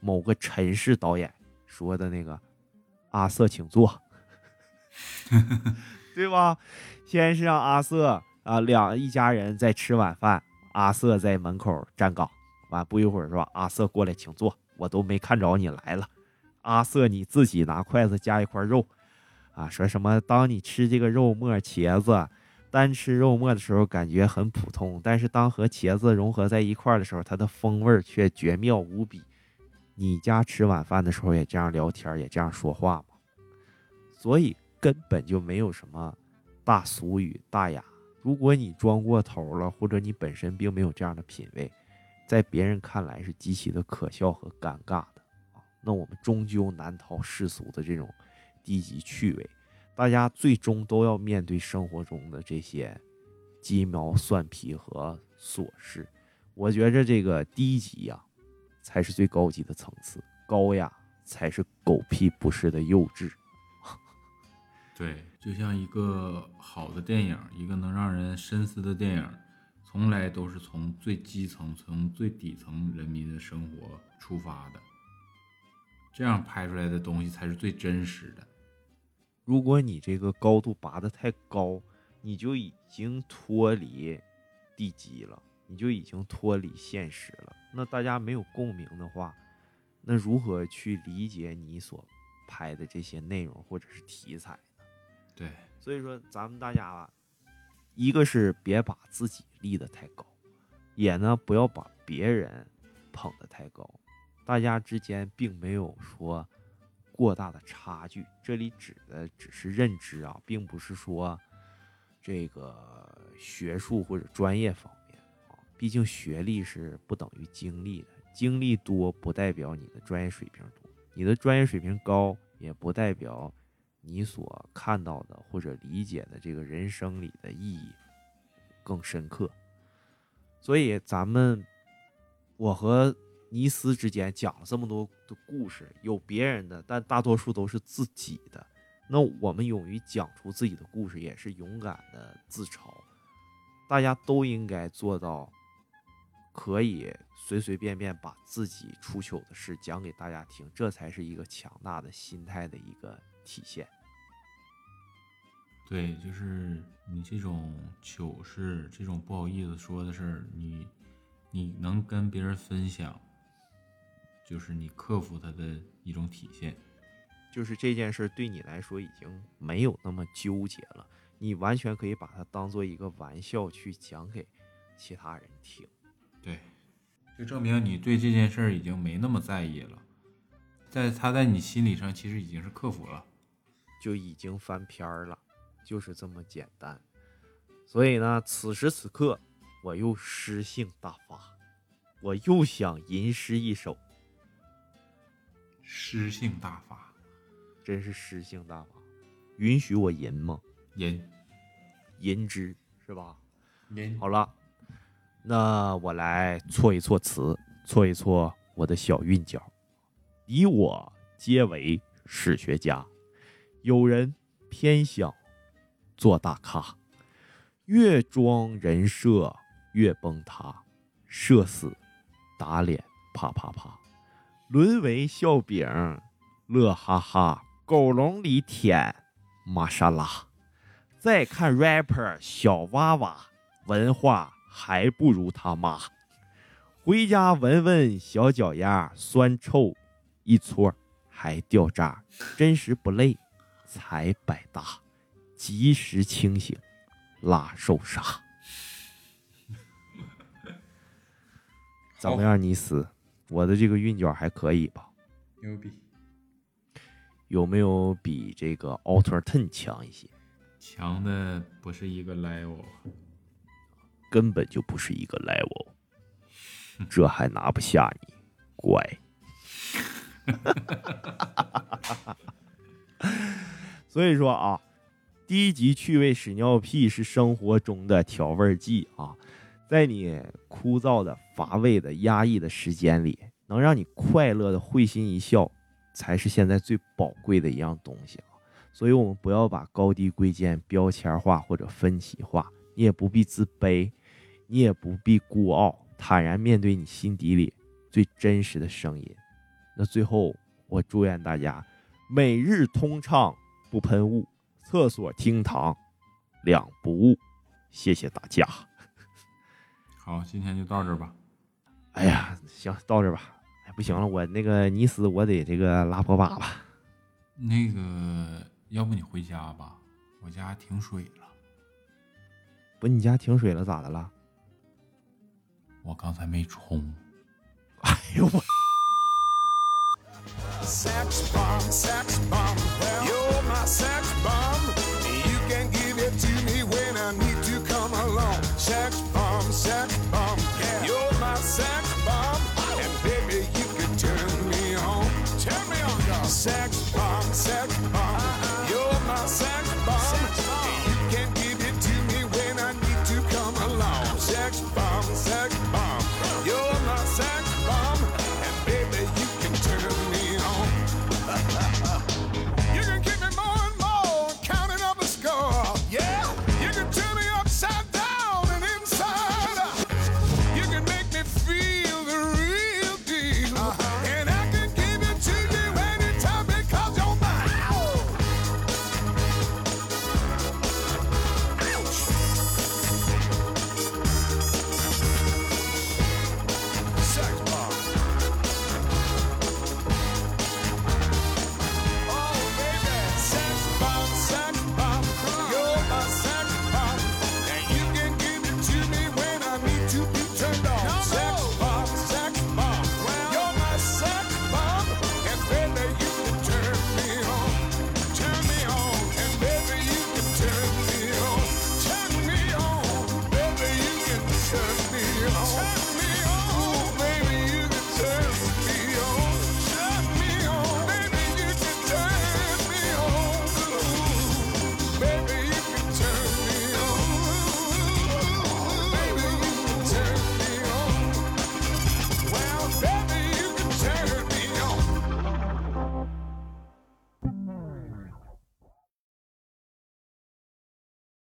某个陈氏导演说的那个“阿瑟，请坐”，(laughs) 对吧？先是让阿瑟啊两一家人在吃晚饭，阿瑟在门口站岗。完不一会儿是吧？阿瑟过来，请坐。我都没看着你来了。(laughs) 阿瑟，你自己拿筷子夹一块肉，啊，说什么？当你吃这个肉末茄子，单吃肉末的时候感觉很普通，但是当和茄子融合在一块儿的时候，它的风味却绝妙无比。你家吃晚饭的时候也这样聊天，也这样说话吗？所以根本就没有什么大俗与大雅。如果你装过头了，或者你本身并没有这样的品味。在别人看来是极其的可笑和尴尬的啊，那我们终究难逃世俗的这种低级趣味，大家最终都要面对生活中的这些鸡毛蒜皮和琐事。我觉着这个低级呀，才是最高级的层次，高雅才是狗屁不是的幼稚。对，就像一个好的电影，一个能让人深思的电影。从来都是从最基层、从最底层人民的生活出发的，这样拍出来的东西才是最真实的。如果你这个高度拔得太高，你就已经脱离地基了，你就已经脱离现实了。那大家没有共鸣的话，那如何去理解你所拍的这些内容或者是题材呢？对，所以说咱们大家吧。一个是别把自己立得太高，也呢不要把别人捧得太高，大家之间并没有说过大的差距。这里指的只是认知啊，并不是说这个学术或者专业方面啊。毕竟学历是不等于经历的，经历多不代表你的专业水平多，你的专业水平高也不代表。你所看到的或者理解的这个人生里的意义更深刻，所以咱们我和尼斯之间讲了这么多的故事，有别人的，但大多数都是自己的。那我们勇于讲出自己的故事，也是勇敢的自嘲。大家都应该做到，可以随随便便把自己出糗的事讲给大家听，这才是一个强大的心态的一个体现。对，就是你这种糗事，这种不好意思说的事儿，你你能跟别人分享，就是你克服它的一种体现。就是这件事对你来说已经没有那么纠结了，你完全可以把它当做一个玩笑去讲给其他人听。对，就证明你对这件事儿已经没那么在意了，在他在你心理上其实已经是克服了，就已经翻篇儿了。就是这么简单，所以呢，此时此刻我又诗性大发，我又想吟诗一首。诗性大发，真是诗性大发，允许我吟吗？吟，吟之是吧？吟。好了，那我来错一错词，错一错我的小韵脚。以我皆为史学家，有人偏想。做大咖，越装人设越崩塌，社死打脸啪啪啪，沦为笑柄乐哈哈，狗笼里舔玛莎拉，再看 rapper 小娃娃，文化还不如他妈。回家闻闻小脚丫，酸臭一撮还掉渣，真实不累才百搭，及时清醒拉受杀。怎么样，尼斯？我的这个韵脚还可以吧？牛逼，有没有比这个 Alter Ten 强一些？强的不是一个 level，根本就不是一个 level，这还拿不下你，乖。(laughs) 所以说啊，低级趣味屎尿屁是生活中的调味剂啊，在你枯燥的、乏味的、压抑的时间里，能让你快乐的会心一笑，才是现在最宝贵的一样东西啊。所以，我们不要把高低贵贱标签化或者分歧化，你也不必自卑，你也不必孤傲，坦然面对你心底里最真实的声音。那最后，我祝愿大家每日通畅不喷雾，厕所厅堂两不误。谢谢大家。(laughs) 好，今天就到这儿吧。哎呀，行，到这儿吧。哎，不行了，我那个尼斯，我得这个拉破粑粑。那个，要不你回家吧，我家停水了。不，你家停水了，咋的了？我刚才没冲。哎呦我。sex bomb. You can give it to me when I need to come along. Sex bomb, sex bomb, yeah. You're my sex bomb. And baby, you can turn me on. Turn me on, girl. Sex